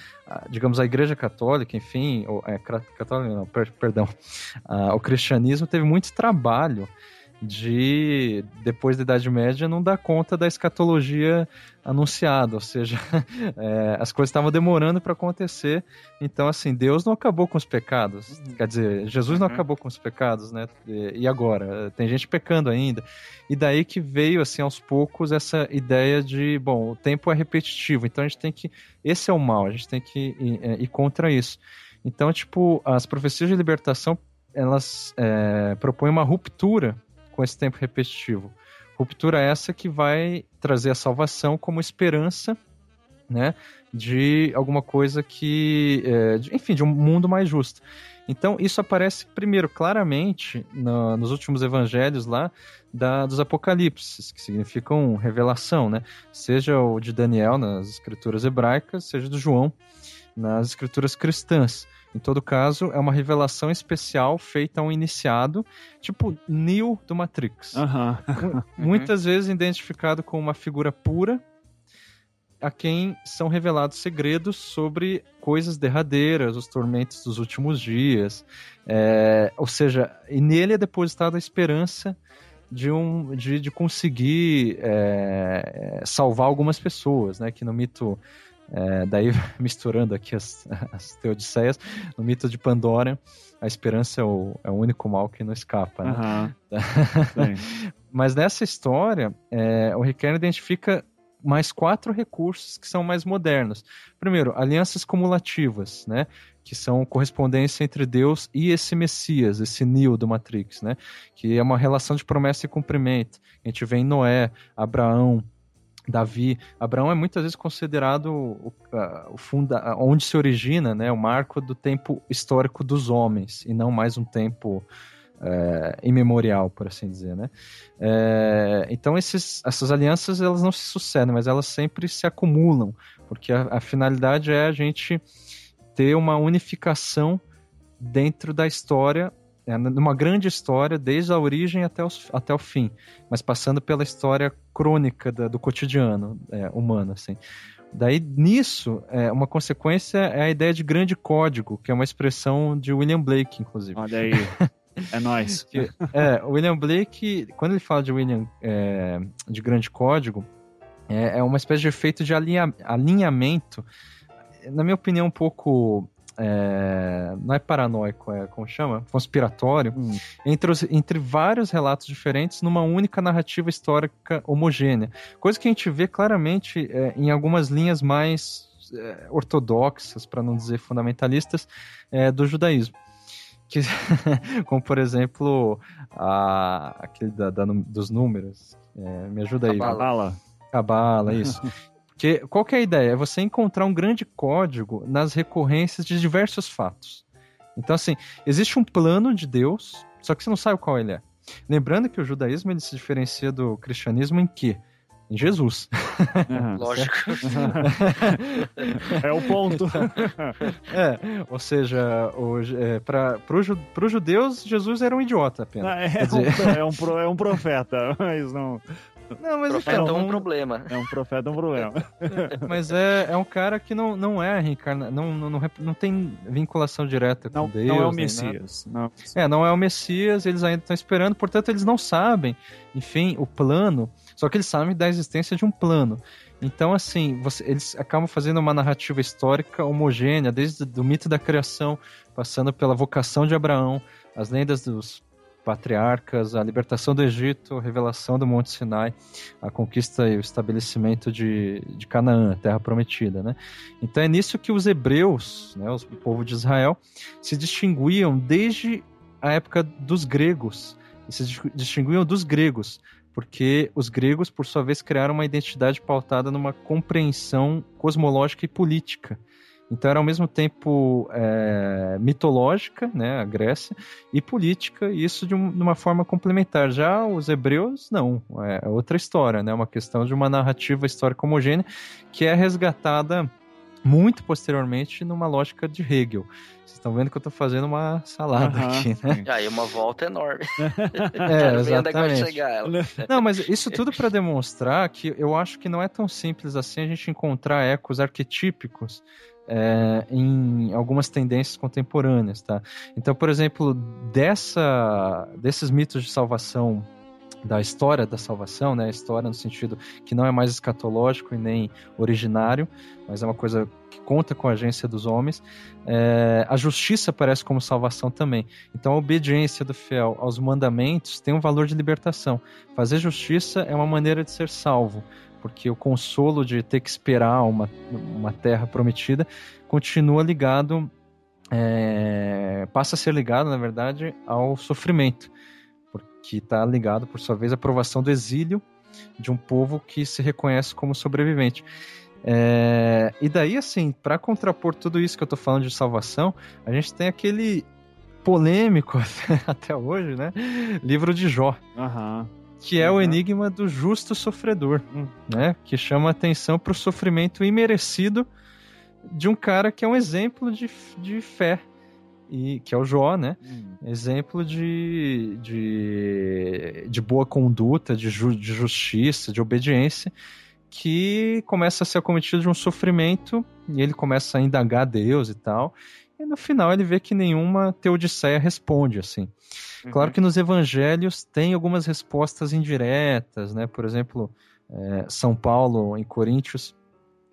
digamos, a Igreja Católica, enfim, ou, é, católica não, per- perdão, o cristianismo teve muito trabalho de, depois da Idade Média, não dar conta da escatologia anunciada, ou seja, *laughs* é, as coisas estavam demorando para acontecer, então, assim, Deus não acabou com os pecados, quer dizer, Jesus não Uhum. acabou com os pecados, né, e e agora? Tem gente pecando ainda, e daí que veio, assim, aos poucos, essa ideia de, bom, o tempo é repetitivo, então a gente tem que. Esse é o mal, a gente tem que ir, é, ir contra isso. Então, tipo, as profecias de libertação, elas é, propõem uma ruptura com esse tempo repetitivo. Ruptura essa que vai trazer a salvação como esperança, né, de alguma coisa que, é, de- enfim, de um mundo mais justo. Então, isso aparece primeiro claramente no- nos últimos evangelhos lá da- dos apocalipses, que significam revelação, né? Seja o de Daniel nas escrituras hebraicas, seja do João nas escrituras cristãs. Em todo caso, é uma revelação especial feita a um iniciado, tipo Neo do Matrix. Aham. *laughs* Muitas vezes identificado com uma figura pura, a quem são revelados segredos sobre coisas derradeiras, os tormentos dos últimos dias. É, ou seja, e nele é depositada a esperança de, um, de, de conseguir é, salvar algumas pessoas, né? Que no mito, é, daí *laughs* misturando aqui as, *laughs* as teodiceias, no mito de Pandora, a esperança é o, é o único mal que não escapa, né? Sim. *laughs* Mas nessa história, é, o Riquelme identifica mais quatro recursos que são mais modernos. Primeiro, alianças cumulativas, né? Que são correspondência entre Deus e esse Messias, esse Neo do Matrix, né? Que é uma relação de promessa e cumprimento. A gente vê em Noé, Abraão, Davi. Abraão é muitas vezes considerado o, o funda, onde se origina, né? O marco do tempo histórico dos homens e não mais um tempo é, imemorial, por assim dizer, né? É, então esses, essas alianças elas não se sucedem, mas elas sempre se acumulam, porque a, a finalidade é a gente ter uma unificação dentro da história, é, numa grande história, desde a origem até, os, até o fim, mas passando pela história crônica da- do cotidiano é, humano, assim. Daí, nisso, é, uma consequência é a ideia de grande código, que é uma expressão de William Blake, inclusive. Olha aí. *laughs* É nóis. Que- é, William Blake, quando ele fala de William é, de grande código, é, é uma espécie de efeito de alinha- alinhamento, na minha opinião, um pouco. É, não é paranoico, é como chama? Conspiratório, Hum. entre, os- entre vários relatos diferentes numa única narrativa histórica homogênea. Coisa que a gente vê claramente é, em algumas linhas mais é, ortodoxas, para não dizer fundamentalistas, é, do judaísmo. Que, *laughs* como, por exemplo, a, aquele da, da dos números. É, me ajuda aí. Cabala. Bala. Cabala, isso. *laughs* Porque qual que é a ideia? É você encontrar um grande código nas recorrências de diversos fatos. Então, assim, existe um plano de Deus, só que você não sabe qual ele é. Lembrando que o judaísmo ele se diferencia do cristianismo em quê? Em Jesus. Aham. *laughs* Lógico. É o ponto. É, ou seja, para os judeus, Jesus era um idiota apenas. É, Quer dizer- um, é, um, é um profeta, *laughs* mas não. Não, mas Profeta é então, um problema. É um profeta, é um problema. Mas é, é um cara que não, não é reencarna, não, não, não, não tem vinculação direta com Não, Deus. não é o Messias. Não. É, não é o Messias, eles ainda estão esperando, portanto eles não sabem, enfim, o plano, só que eles sabem da existência de um plano. Então, assim, você- eles acabam fazendo uma narrativa histórica homogênea, desde o mito da criação, passando pela vocação de Abraão, as lendas dos patriarcas, a libertação do Egito, a revelação do Monte Sinai, a conquista e o estabelecimento de, de Canaã, terra prometida, né? Então é nisso que os hebreus, né, os- o povo de Israel, se distinguiam desde a época dos gregos, e se dis- distinguiam dos gregos, porque os gregos, por sua vez, criaram uma identidade pautada numa compreensão cosmológica e política. Então era ao mesmo tempo é, mitológica, né, a Grécia, e política, e isso de, um- de uma forma complementar. Já os hebreus, não, é outra história, né, uma questão de uma narrativa histórica homogênea que é resgatada muito posteriormente numa lógica de Hegel. Vocês estão vendo que eu estou fazendo uma salada Aham, aqui, né? Aí uma volta enorme. *laughs* É, Quero ver onde é que vai exatamente. chegar ela. Não, mas isso tudo para demonstrar que eu acho que não é tão simples assim a gente encontrar ecos arquetípicos é, em algumas tendências contemporâneas, tá? Então, por exemplo, dessa, desses mitos de salvação da história da salvação, né? A história no sentido que não é mais escatológico e nem originário, mas é uma coisa que conta com a agência dos homens. É, a justiça aparece como salvação também. Então, a obediência do fiel aos mandamentos tem um valor de libertação. Fazer justiça é uma maneira de ser salvo, porque o consolo de ter que esperar uma, uma terra prometida continua ligado, é, passa a ser ligado, na verdade, ao sofrimento, porque está ligado, por sua vez, à aprovação do exílio de um povo que se reconhece como sobrevivente. É, e daí, assim, para contrapor tudo isso que eu tô falando de salvação, a gente tem aquele polêmico *laughs* até hoje, né? Livro de Jó, Aham. Que é o Uhum. enigma do justo sofredor, Hum. né? Que chama atenção para o sofrimento imerecido de um cara que é um exemplo de, de fé, e que é o Jó, né? Hum. Exemplo de, de, de boa conduta, de, ju- de justiça, de obediência, que começa a ser acometido de um sofrimento e ele começa a indagar a Deus e tal. E no final ele vê que nenhuma teodiceia responde, assim. Claro que nos evangelhos tem algumas respostas indiretas, né? Por exemplo, é, São Paulo, em Coríntios,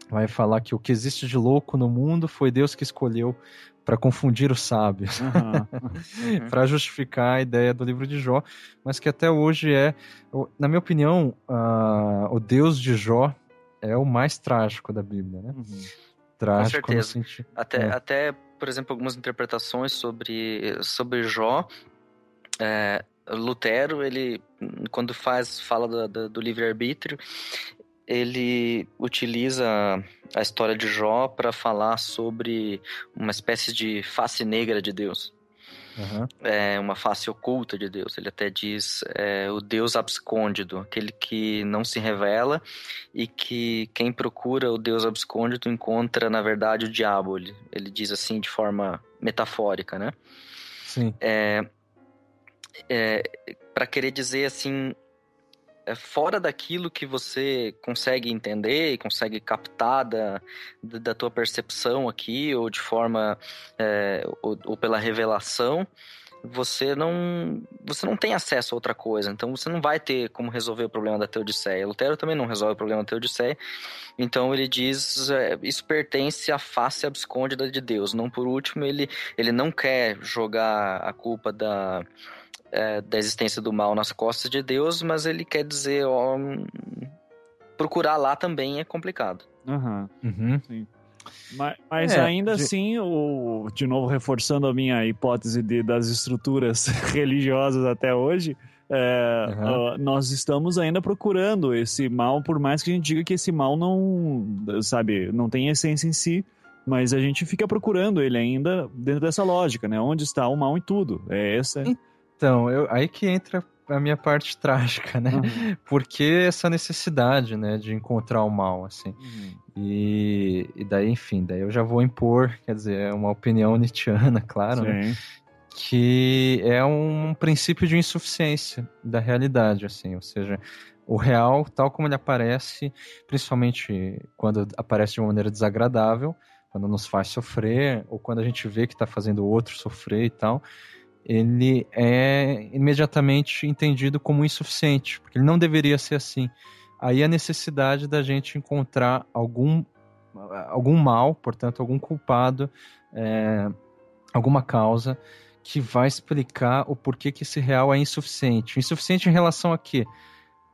vai falar que o que existe de louco no mundo foi Deus que escolheu para confundir os sábios, Aham. *laughs* Uhum. para justificar a ideia do livro de Jó, mas que até hoje é, na minha opinião, ah, o Deus de Jó é o mais trágico da Bíblia, né? Uhum. Trágico no certeza. sentido. Até, É. até, por exemplo, algumas interpretações sobre, sobre Jó. É, Lutero, ele, quando faz, fala do, do, do livre-arbítrio, ele utiliza a história de Jó para falar sobre uma espécie de face negra de Deus. Aham. é uma face oculta de Deus. Ele até diz é, o Deus abscôndido, aquele que não se revela e que quem procura o Deus abscôndido encontra, na verdade, o diabo. Ele, ele diz assim de forma metafórica, né? Sim. Para querer dizer assim, é fora daquilo que você consegue entender consegue captar da da tua percepção aqui, ou de forma, é, ou, ou pela revelação, você não, você não tem acesso a outra coisa, então você não vai ter como resolver o problema da Teodiceia. Lutero também não resolve o problema da Teodiceia, então ele diz, é, isso pertence à face abscôndida de Deus. Não por último, ele, ele não quer jogar a culpa da, é, da existência do mal nas costas de Deus, mas ele quer dizer, ó, procurar lá também é complicado. Aham. Uhum. Mas, mas É, ainda de- assim, o, de novo reforçando a minha hipótese de- das estruturas *laughs* religiosas até hoje, é, Uhum. nós estamos ainda procurando esse mal, por mais que a gente diga que esse mal não, sabe, não tem essência em si, mas a gente fica procurando ele ainda dentro dessa lógica, né? Onde está o mal em tudo? É essa. Então, eu, aí que entra a minha parte *laughs* trágica, né? Uhum. Por que essa necessidade, né, de encontrar o mal, assim? E, e daí, enfim, daí eu já vou impor, quer dizer, é uma opinião nietzschiana, *laughs* claro, né? Sim. que é um princípio de insuficiência da realidade, assim, ou seja, o real, tal como ele aparece, principalmente quando aparece de uma maneira desagradável, quando nos faz sofrer, ou quando a gente vê que está fazendo o outro sofrer e tal, ele é imediatamente entendido como insuficiente, porque ele não deveria ser assim. Aí a necessidade da gente encontrar algum, algum mal, portanto, algum culpado, é, alguma causa que vai explicar o porquê que esse real é insuficiente. Insuficiente em relação a quê?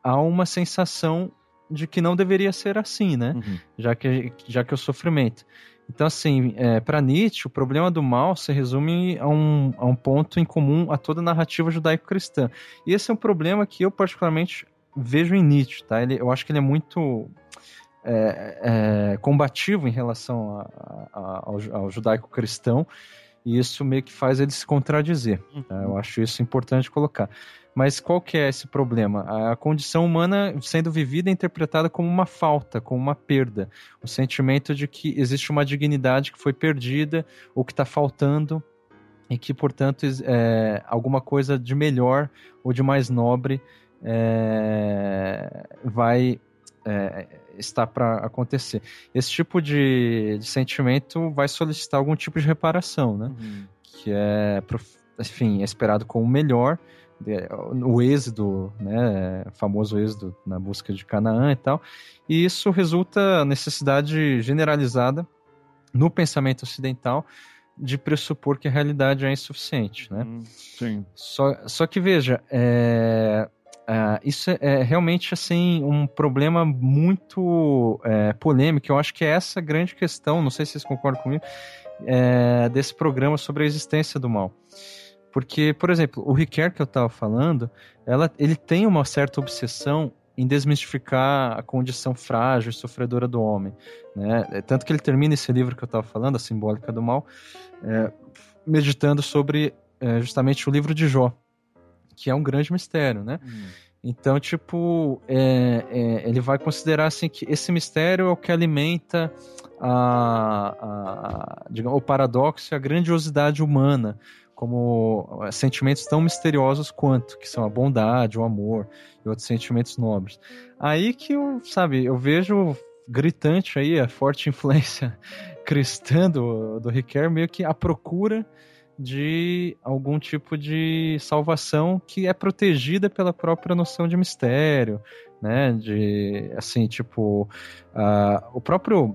A uma sensação de que não deveria ser assim, né? Uhum. Já que, já que é o sofrimento. Então, assim, é, para Nietzsche, o problema do mal se resume a um, a um ponto em comum a toda a narrativa judaico-cristã. E esse é um problema que eu, particularmente, vejo em Nietzsche, tá? Ele, eu acho que ele é muito é, é, combativo em relação a- a- ao, ao judaico-cristão, e isso meio que faz ele se contradizer. tá? Eu acho isso importante colocar. Mas qual que é esse problema? A condição humana sendo vivida é interpretada como uma falta, como uma perda. O sentimento de que existe uma dignidade que foi perdida ou que está faltando e que, portanto, é, alguma coisa de melhor ou de mais nobre é, vai é, estar para acontecer. Esse tipo de, de sentimento vai solicitar algum tipo de reparação, né? Uhum. que é, enfim, é esperado como melhor, o êxodo, né, famoso êxodo na busca de Canaã e tal, e isso resulta necessidade generalizada no pensamento ocidental de pressupor que a realidade é insuficiente, né? Uhum. Sim. Só, só que veja, é, ah, isso é, é realmente assim um problema muito é, polêmico. Eu acho que é essa grande questão. Não sei se vocês concordam comigo é, desse programa sobre a existência do mal. Porque, por exemplo, o Riquet que eu estava falando, ela, ele tem uma certa obsessão em desmistificar a condição frágil e sofredora do homem. Né? É Tanto que ele termina esse livro que eu estava falando, A Simbólica do Mal, é, meditando sobre é, justamente o livro de Jó, que é um grande mistério, né? Então, tipo, é, é, ele vai considerar assim que esse mistério é o que alimenta a, a, digamos, o paradoxo e a grandiosidade humana, como eh, sentimentos tão misteriosos quanto, que são a bondade, o amor e outros sentimentos nobres. Aí que eu, sabe, eu vejo gritante aí a forte *laughs* influência cristã do, do meio que a procura de algum tipo de salvação que é protegida pela própria noção de mistério, né? De assim, tipo, uh, o próprio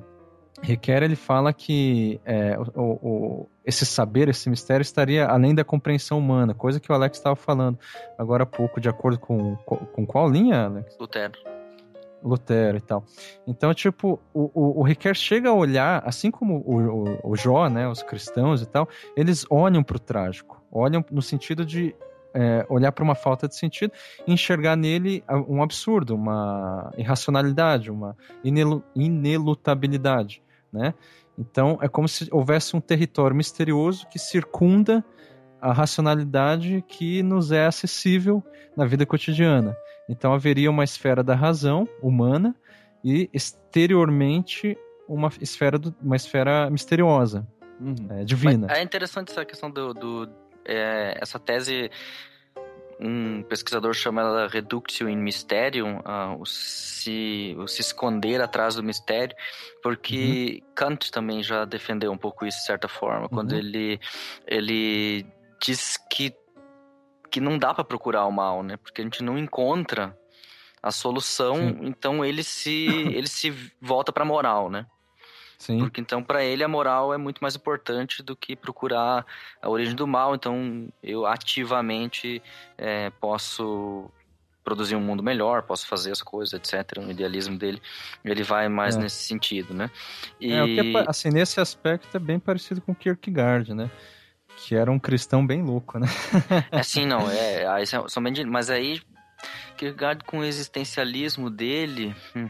Riquet ele fala que é, o, o, esse saber, esse mistério estaria além da compreensão humana, coisa que o Alex estava falando agora há pouco, de acordo com, com qual linha, Alex? Lutero. Lutero e tal. Então, tipo, o, o, o Riquet chega a olhar, assim como o, o, o Jó, né, os cristãos e tal, eles olham para o trágico, olham no sentido de é, olhar para uma falta de sentido e enxergar nele um absurdo, uma irracionalidade, uma inelu inelutabilidade, né? Então, é como se houvesse um território misterioso que circunda a racionalidade que nos é acessível na vida cotidiana. Então haveria uma esfera da razão humana e exteriormente uma esfera, do, uma esfera misteriosa, uhum. é, divina. Mas é interessante essa questão do, do é, essa tese um pesquisador chama ela reductio in mysterium, uh, o, se, o se esconder atrás do mistério, porque uhum. Kant também já defendeu um pouco isso de certa forma, quando uhum. ele, ele diz que que não dá para procurar o mal, né? Porque a gente não encontra a solução, Sim. então ele se *laughs* ele se volta para moral, né? Sim. Porque então para ele a moral é muito mais importante do que procurar a origem do mal. Então eu ativamente é, posso produzir um mundo melhor, posso fazer as coisas, etc. O idealismo dele ele vai mais é. nesse sentido, né? E... É, é, assim nesse aspecto é bem parecido com Kierkegaard, né? que era um cristão bem louco, né? *laughs* é sim, não, é, *laughs* aí são bem, mas aí Kierkegaard com o existencialismo dele, hum,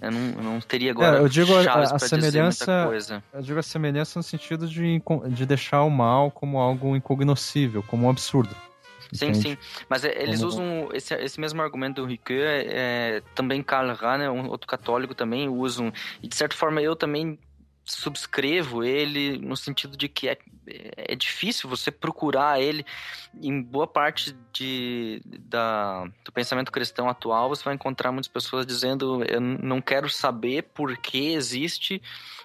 eu, não, eu não teria agora é, eu digo a, a semelhança, eu digo a semelhança no sentido de, de deixar o mal como algo incognoscível, como um absurdo. Sim, entende? sim. Mas é, eles usam esse, esse mesmo argumento do Ricoeur, é, é, também Karl Rahner, um outro católico também usam, e de certa forma eu também subscrevo ele no sentido de que é, é difícil você procurar ele em boa parte de, da, do pensamento cristão atual. Você vai encontrar muitas pessoas dizendo eu não quero saber por que existe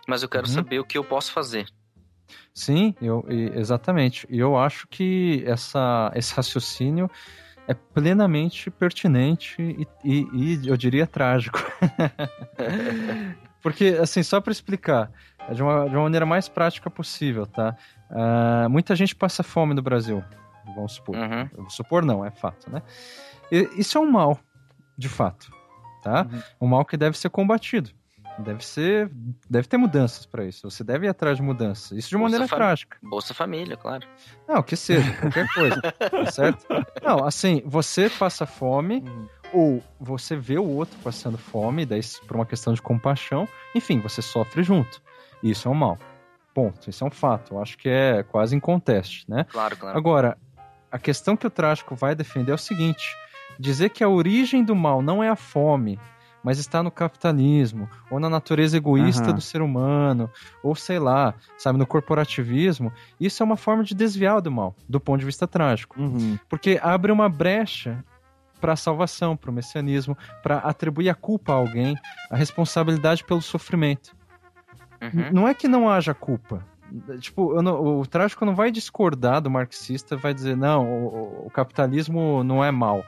mas eu quero uhum. saber o que eu posso fazer. Sim eu exatamente. E eu acho que essa esse raciocínio é plenamente pertinente e, e, e eu diria trágico. *laughs* Porque, assim, só para explicar, de uma, de uma maneira mais prática possível, tá? Uh, muita gente passa fome no Brasil, vamos supor. Uhum. Vamos supor não, é fato, né? E, isso é um mal, de fato, tá? Uhum. Um mal que deve ser combatido. Deve ser. Deve ter mudanças para isso. Você deve ir atrás de mudanças. Isso de Bolsa maneira prática. Bolsa Família, claro. Não, que seja, qualquer coisa. tá *laughs* certo? Não, assim, você passa fome, uhum. ou você vê o outro passando fome, daí por uma questão de compaixão, enfim, você sofre junto. Isso é um mal. Ponto. Isso é um fato. Eu acho que é quase inconteste, né? Claro, claro. Agora, a questão que o trágico vai defender é o seguinte: dizer que a origem do mal não é a fome, mas está no capitalismo, ou na natureza egoísta uhum. do ser humano, ou sei lá, sabe, no corporativismo, isso é uma forma de desviar do mal, do ponto de vista trágico. Uhum. Porque abre uma brecha para a salvação, para o messianismo, para atribuir a culpa a alguém, a responsabilidade pelo sofrimento. Uhum. Não é que não haja culpa, tipo, não, o trágico não vai discordar do marxista, vai dizer, não, o, o, capitalismo não é mal.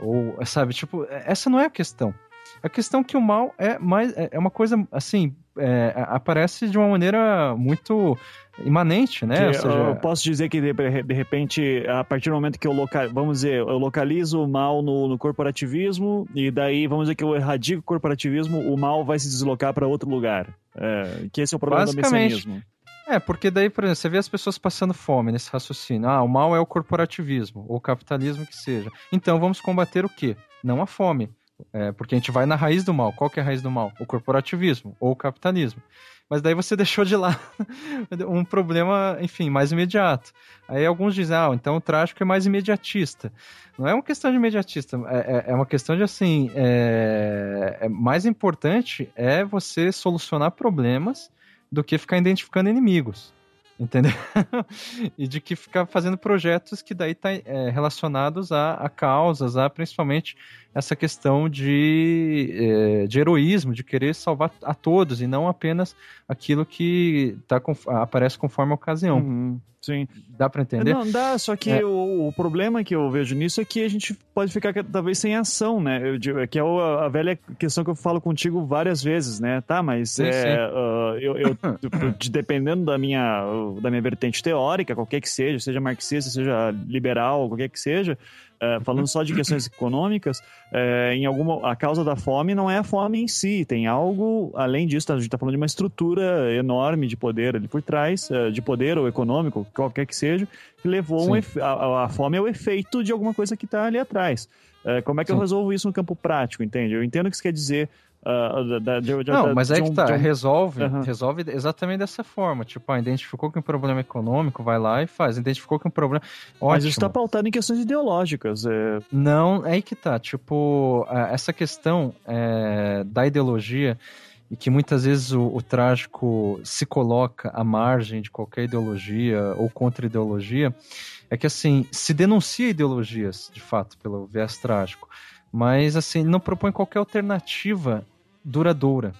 Ou, sabe, tipo, essa não é a questão. A questão é que o mal é mais é, é uma coisa assim é, aparece de uma maneira muito imanente, né? Seja... Eu posso dizer que de, de, repente, a partir do momento que eu local, vamos dizer, eu localizo o mal no, no, corporativismo e daí vamos dizer que eu erradico o corporativismo, o mal vai se deslocar para outro lugar. É, que esse é o problema do messianismo. É, porque daí, por exemplo, você vê as pessoas passando fome nesse raciocínio. Ah, o mal é o corporativismo, ou o capitalismo que seja. Então vamos combater o quê? Não a fome, É, porque a gente vai na raiz do mal. Qual que é a raiz do mal? O corporativismo ou o capitalismo. Mas daí você *laughs* deixou de lado um problema, enfim, mais imediato. Aí alguns dizem, ah, então o trágico é mais imediatista. Não é uma questão de imediatista, é, é- é uma questão de assim, é, é mais importante é você solucionar problemas do que ficar identificando inimigos. Entendeu? *laughs* e de que ficar fazendo projetos que daí tá é, relacionados a, a causas, a principalmente essa questão de, é, de heroísmo, de querer salvar a todos e não apenas aquilo que tá, aparece conforme a ocasião. Uhum, sim. Dá pra entender? Não, dá, só que É. o, o problema que eu vejo nisso é que a gente pode ficar talvez sem ação, né? Eu digo, é que é o- a velha questão que eu falo contigo várias vezes, né? Tá, mas Sim, é, sim. ah, eu, eu- *laughs* de- dependendo da minha, da minha vertente teórica, qualquer que seja, seja marxista, seja liberal, qualquer que seja, é, falando só de questões econômicas, é, em alguma a causa da fome não é a fome em si, tem algo além disso. tá? A gente está falando de uma estrutura enorme de poder ali por trás, é, de poder ou econômico, qualquer que seja, que levou um efe- a, a fome é o efeito de alguma coisa que está ali atrás. É, como é que eu Sim. resolvo isso no campo prático, entende? Eu entendo o que isso quer dizer. Da- da- de- de- Não, da- mas aí um- que tá, um- resolve, Aham. resolve exatamente dessa forma. Tipo, ah, identificou que um problema econômico, vai lá e faz. Identificou que um problema. Ótimo. Mas isso está pautado em questões ideológicas. É, Não, é aí que tá. Tipo, essa questão é, da ideologia e que muitas vezes o, o trágico se coloca à margem de qualquer ideologia ou contra-ideologia, é que assim, se denuncia ideologias, de fato, pelo viés trágico, mas assim, não propõe qualquer alternativa duradoura.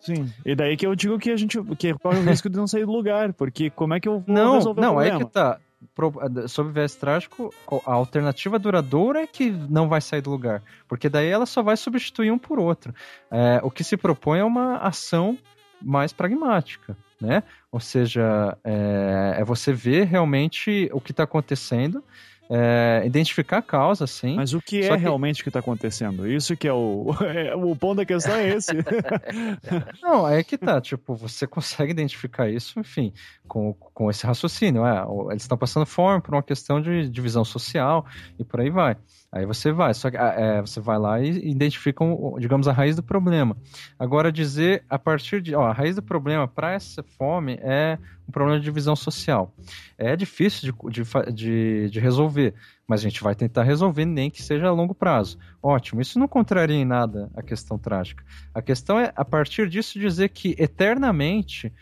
sim. E daí que eu digo que a gente que corre o *laughs* risco de não sair do lugar, porque como é que eu vou Não, resolver não, o problema? que tá. Pro- Sobre viés trágico, a alternativa duradoura é que não vai sair do lugar. Porque daí ela só vai substituir um por outro. É, o que se propõe é uma ação mais pragmática, né? Ou seja, é, é você ver realmente o que está acontecendo, é, identificar a causa, sim. Mas o que é que- realmente que está acontecendo? Isso que é o, *laughs* é, o ponto da questão é esse. *laughs* Não, é que tá, tipo, você consegue identificar isso, enfim, com, com esse raciocínio. É, eles estão passando fome por uma questão de divisão social e por aí vai. Aí você vai, só que ah, é, você vai lá e identifica, digamos, a raiz do problema. Agora, dizer a partir de. Ó, a raiz do problema para essa fome é um problema de divisão social. É difícil de, de, de, de resolver, mas a gente vai tentar resolver, nem que seja a longo prazo. Ótimo, isso não contraria em nada a questão trágica. A questão é, a partir disso, dizer que eternamente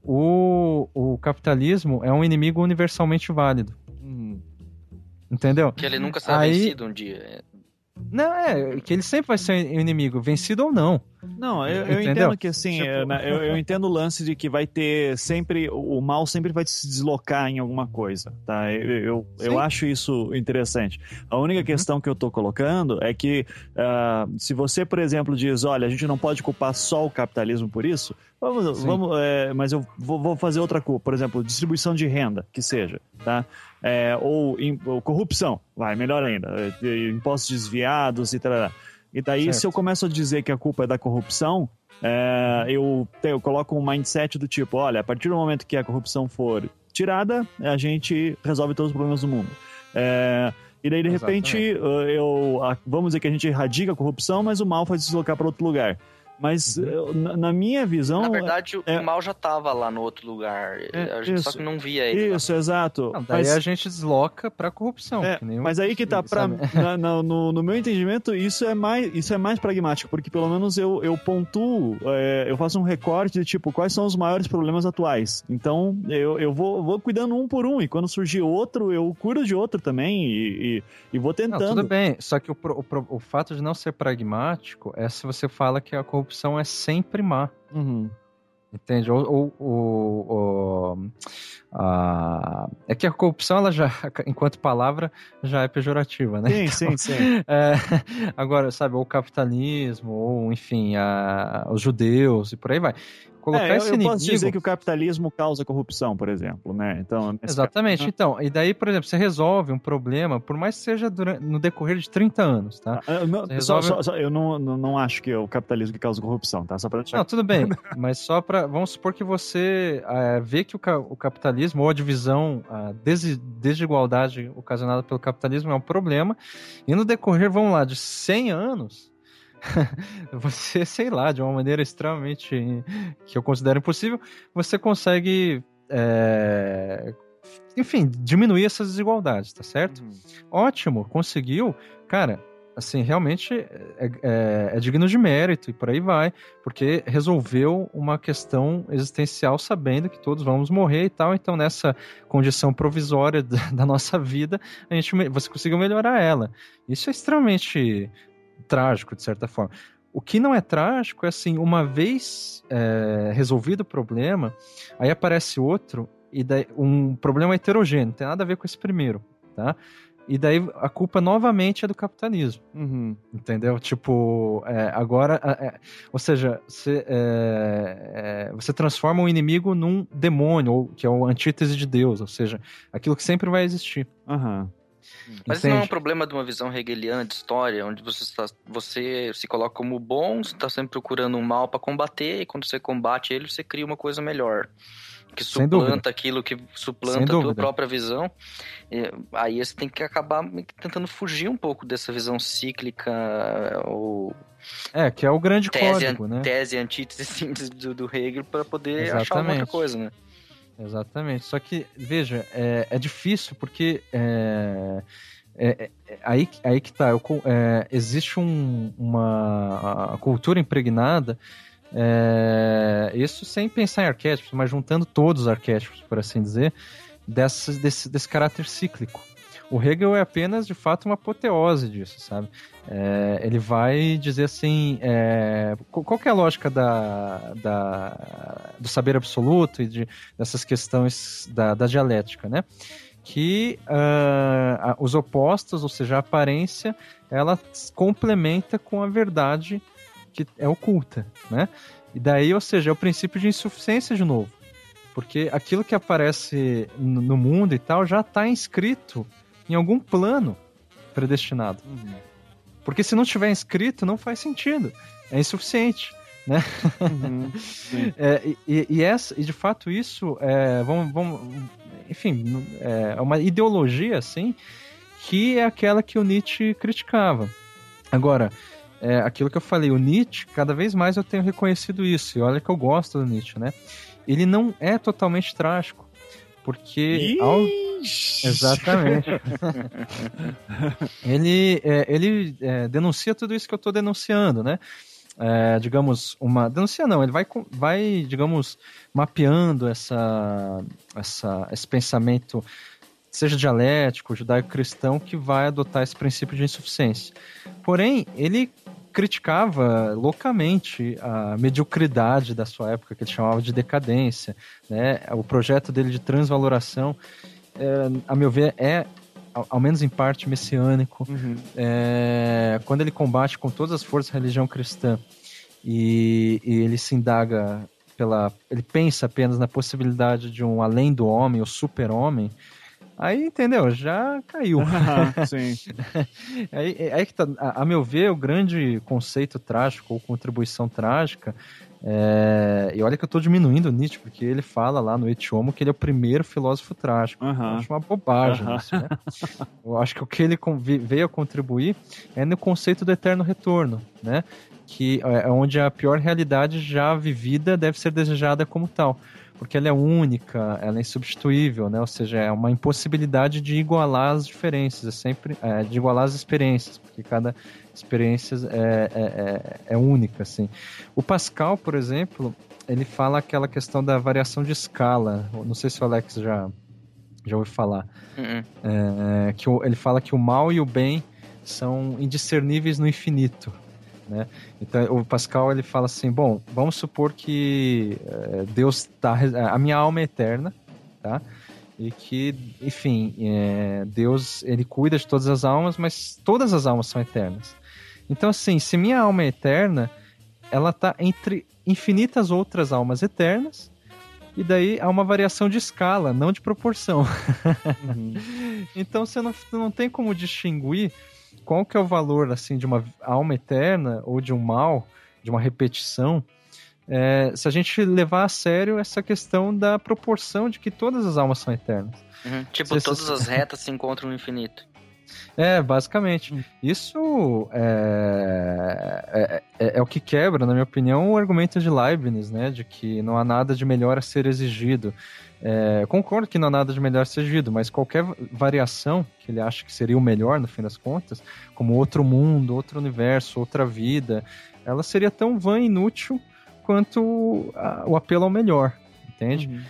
o, o capitalismo é um inimigo universalmente válido. Entendeu? Que ele nunca será Aí- vencido um dia. Não, é, que ele sempre vai ser um inimigo, vencido ou não. Não, eu, eu entendo que assim, Tipo- na- eu, eu entendo o lance de que vai ter sempre, o mal sempre vai se deslocar em alguma coisa, tá? Eu, eu, eu acho isso interessante. A única questão que eu tô colocando é que ah, se você, por exemplo, diz, olha, a gente não pode culpar só o capitalismo por isso, vamos, Sim. vamos é, mas eu vou, vou fazer outra culpa, por exemplo, distribuição de renda, que seja, tá? É, ou, ou corrupção, vai, melhor ainda, impostos desviados e tal. E daí, Certo. se eu começo a dizer que a culpa é da corrupção, é, eu, eu coloco um mindset do tipo: olha, a partir do momento que a corrupção for tirada, a gente resolve todos os problemas do mundo. É, e daí, de repente, eu, vamos dizer que a gente erradica a corrupção, mas o mal faz se deslocar para outro lugar. Mas, eu- na, na minha visão. Na verdade, o é- mal já tava lá no outro lugar. É, a gente só isso. que não via ele. lá. Isso, exato. Não, daí Mas- a gente desloca pra corrupção. É, que nem o- mas aí que tá, pra, *laughs* na- na- no, no meu entendimento, isso é mais, isso é mais pragmático, porque pelo menos eu, eu pontuo, é, eu faço um recorte de tipo, quais são os maiores problemas atuais. Então, eu, eu vou, vou cuidando um por um, e quando surgir outro, eu cuido de outro também, e, e, e vou Não, tentando. tudo bem, só que o, o o fato de não ser pragmático é se você fala que a corrupção é sempre má. Uhum. Entende? Ou, ou- ou- ou- a- é que a corrupção, ela já, *laughs* enquanto palavra, já é pejorativa, né? Sim, sim, sim. *laughs* É, agora, sabe, ou o capitalismo, ou enfim, a- os judeus e por aí vai. Colocar É, eu, esse eu inimigo. posso dizer que o capitalismo causa corrupção, por exemplo, né? Então, Exatamente. caso- Então, e daí, por exemplo, você resolve um problema, por mais que seja durante, no decorrer de 30 anos, tá? Ah, não, Você só- resolve- só- só- eu não, não, não acho que é o capitalismo que causa corrupção, tá? Só pra deixar Não, tudo bem, *laughs* mas só para Vamos supor que você eh, vê que o, o capitalismo ou a divisão, a desi- desigualdade ocasionada pelo capitalismo é um problema, e no decorrer, vamos lá, de 100 anos, *laughs* você, sei lá, de uma maneira extremamente que eu considero impossível, você consegue, é, enfim, diminuir essas desigualdades, tá certo? Uhum. Ótimo, conseguiu, cara. Assim, realmente é, é, é digno de mérito e por aí vai, porque resolveu uma questão existencial sabendo que todos vamos morrer e tal. Então, nessa condição provisória da, nossa vida, a gente, você conseguiu melhorar ela. Isso é extremamente trágico, de certa forma. O que não é trágico é assim, uma vez é, resolvido o problema, aí aparece outro, e daí um problema heterogêneo, não tem nada a ver com esse primeiro, tá? E daí a culpa novamente é do capitalismo, Uhum. entendeu? Tipo, é, agora, é, é, ou seja, você, é, é, você transforma o inimigo num demônio, ou, que é o antítese de Deus, ou seja, aquilo que sempre vai existir. Aham. Mas isso não é um problema de uma visão hegeliana de história, onde você, está, você se coloca como bom, você está sempre procurando um mal para combater, e quando você combate ele, você cria uma coisa melhor. Que suplanta aquilo que suplanta a tua própria visão. Aí você tem que acabar tentando fugir um pouco dessa visão cíclica ou É, que é o grande tese, código, né? tese antítese *laughs* síntese do, do Hegel para poder achar uma outra Exatamente. coisa, né? Exatamente. Só que, veja, é, é difícil porque é, é- é- aí, aí que tá. eu é, existe um- uma cultura impregnada, é, isso sem pensar em arquétipos, mas juntando todos os arquétipos, por assim dizer, dessas- desse, desse caráter cíclico. O Hegel é apenas, de fato, uma apoteose disso, sabe? É, ele vai dizer assim: é, qual é a lógica da, da- do saber absoluto e de, dessas questões da, da dialética, né? Que a- os opostos, ou seja, a aparência, ela complementa com a verdade que é oculta, né? E daí, ou seja, é o princípio de insuficiência de novo. Porque aquilo que aparece no mundo e tal já está inscrito em algum plano predestinado. Uhum. Porque se não tiver inscrito, não faz sentido. É insuficiente. Uhum. *laughs* Sim. É, e- e, e essa, e de fato isso é, vamos, vamos, enfim, é uma ideologia assim que é aquela que o Nietzsche criticava. Agora, é, aquilo que eu falei, o Nietzsche, cada vez mais eu tenho reconhecido isso, e olha que eu gosto do Nietzsche, né? Ele não é totalmente trágico, porque ao, Exatamente. *laughs* ele é, ele é, denuncia tudo isso que eu estou denunciando, né? É, digamos, uma. Denuncia não, ele vai, vai digamos, mapeando essa, essa, esse pensamento, seja dialético, judaico-cristão, que vai adotar esse princípio de insuficiência. Porém, ele criticava loucamente a mediocridade da sua época, que ele chamava de decadência, né? O projeto dele de transvaloração é, a meu ver, é, ao, ao menos em parte, messiânico. Uhum. É, quando ele combate com todas as forças a religião cristã e, e ele se indaga pela. Ele pensa apenas na possibilidade de um além do homem, o super-homem. Aí, entendeu? Já caiu. *laughs* Aham, sim. *laughs* Aí, é- aí que tá, a, a meu ver, o grande conceito trágico ou contribuição trágica. É, e olha que eu estou diminuindo o Nietzsche, porque ele fala lá no Etiomo que ele é o primeiro filósofo trágico. Eu Aham. acho uma bobagem Aham. isso, né? *laughs* Eu acho que o que ele veio a contribuir é no conceito do eterno retorno, né? Que é onde a pior realidade já vivida deve ser desejada como tal. Porque ela é única, ela é insubstituível, né? Ou seja, é uma impossibilidade de igualar as diferenças, é sempre é, de igualar as experiências, porque cada experiência é, é, é, é única, assim. O Pascal, por exemplo, ele fala aquela questão da variação de escala. Não sei se o Alex já, já ouviu falar. Uhum. É, que ele fala que o mal e o bem são indiscerníveis no infinito. Né? Então o Pascal ele fala assim, bom, vamos supor que é, Deus tá, a minha alma é eterna, tá? E que, enfim, é, Deus ele cuida de todas as almas, mas todas as almas são eternas. Então assim, se minha alma é eterna, ela tá entre infinitas outras almas eternas. E daí há uma variação de escala, não de proporção. Uhum. *laughs* Então você não, não tem como distinguir qual que é o valor assim de uma alma eterna ou de um mal, de uma repetição, é, se a gente levar a sério essa questão da proporção de que todas as almas são eternas. Uhum. Tipo, Se- todas as retas se encontram no infinito. *laughs* É, basicamente. Isso é, é, é, é o que quebra, na minha opinião, o argumento de Leibniz, né? De que não há nada de melhor a ser exigido. É, concordo que não há nada de melhor a ser exigido, mas qualquer variação que ele acha que seria o melhor, no fim das contas, como outro mundo, outro universo, outra vida, ela seria tão vã e inútil quanto a, o apelo ao melhor, entende? Uhum.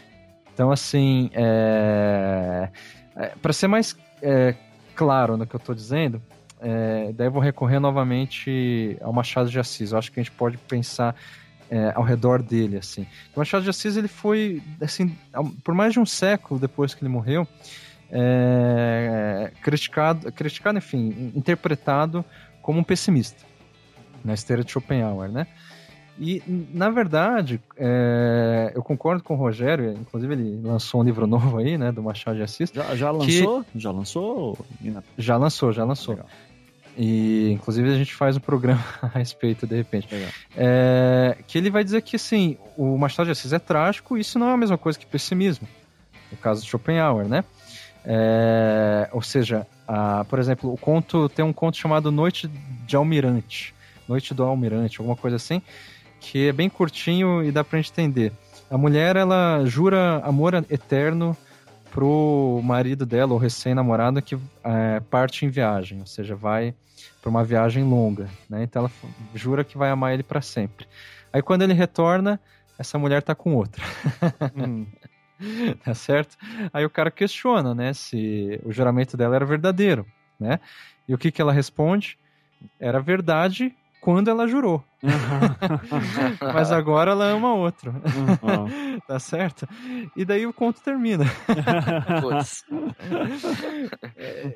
Então, assim, é, é, para ser mais é, claro no que eu estou dizendo, é, daí eu vou recorrer novamente ao Machado de Assis. Eu acho que a gente pode pensar é, ao redor dele, assim. O Machado de Assis, ele foi, assim, por mais de um século depois que ele morreu, é, criticado, criticado, enfim, interpretado como um pessimista, na esteira de Schopenhauer, né? E, na verdade, é, eu concordo com o Rogério, inclusive ele lançou um livro novo aí, né, do Machado de Assis. Já, já lançou? Que... Já lançou? Já lançou, já lançou. Legal. E, inclusive, a gente faz um programa *laughs* a respeito, de repente. É, que ele vai dizer que, assim, o Machado de Assis é trágico e isso não é a mesma coisa que pessimismo. No caso de Schopenhauer, né? É, ou seja, a, por exemplo, o conto tem um conto chamado Noite de Almirante. Noite do Almirante, alguma coisa assim que é bem curtinho e dá pra gente entender. A mulher, ela jura amor eterno pro marido dela, ou recém-namorado, que é, parte em viagem, ou seja, vai para uma viagem longa, né? Então ela jura que vai amar ele para sempre. Aí quando ele retorna, essa mulher tá com outra. Hum. *laughs* tá certo? Aí o cara questiona, né, se o juramento dela era verdadeiro, né? E o que que ela responde? Era verdade, quando ela jurou. *laughs* Mas agora ela ama outro. Uhum. *laughs* tá certo? E daí o conto termina.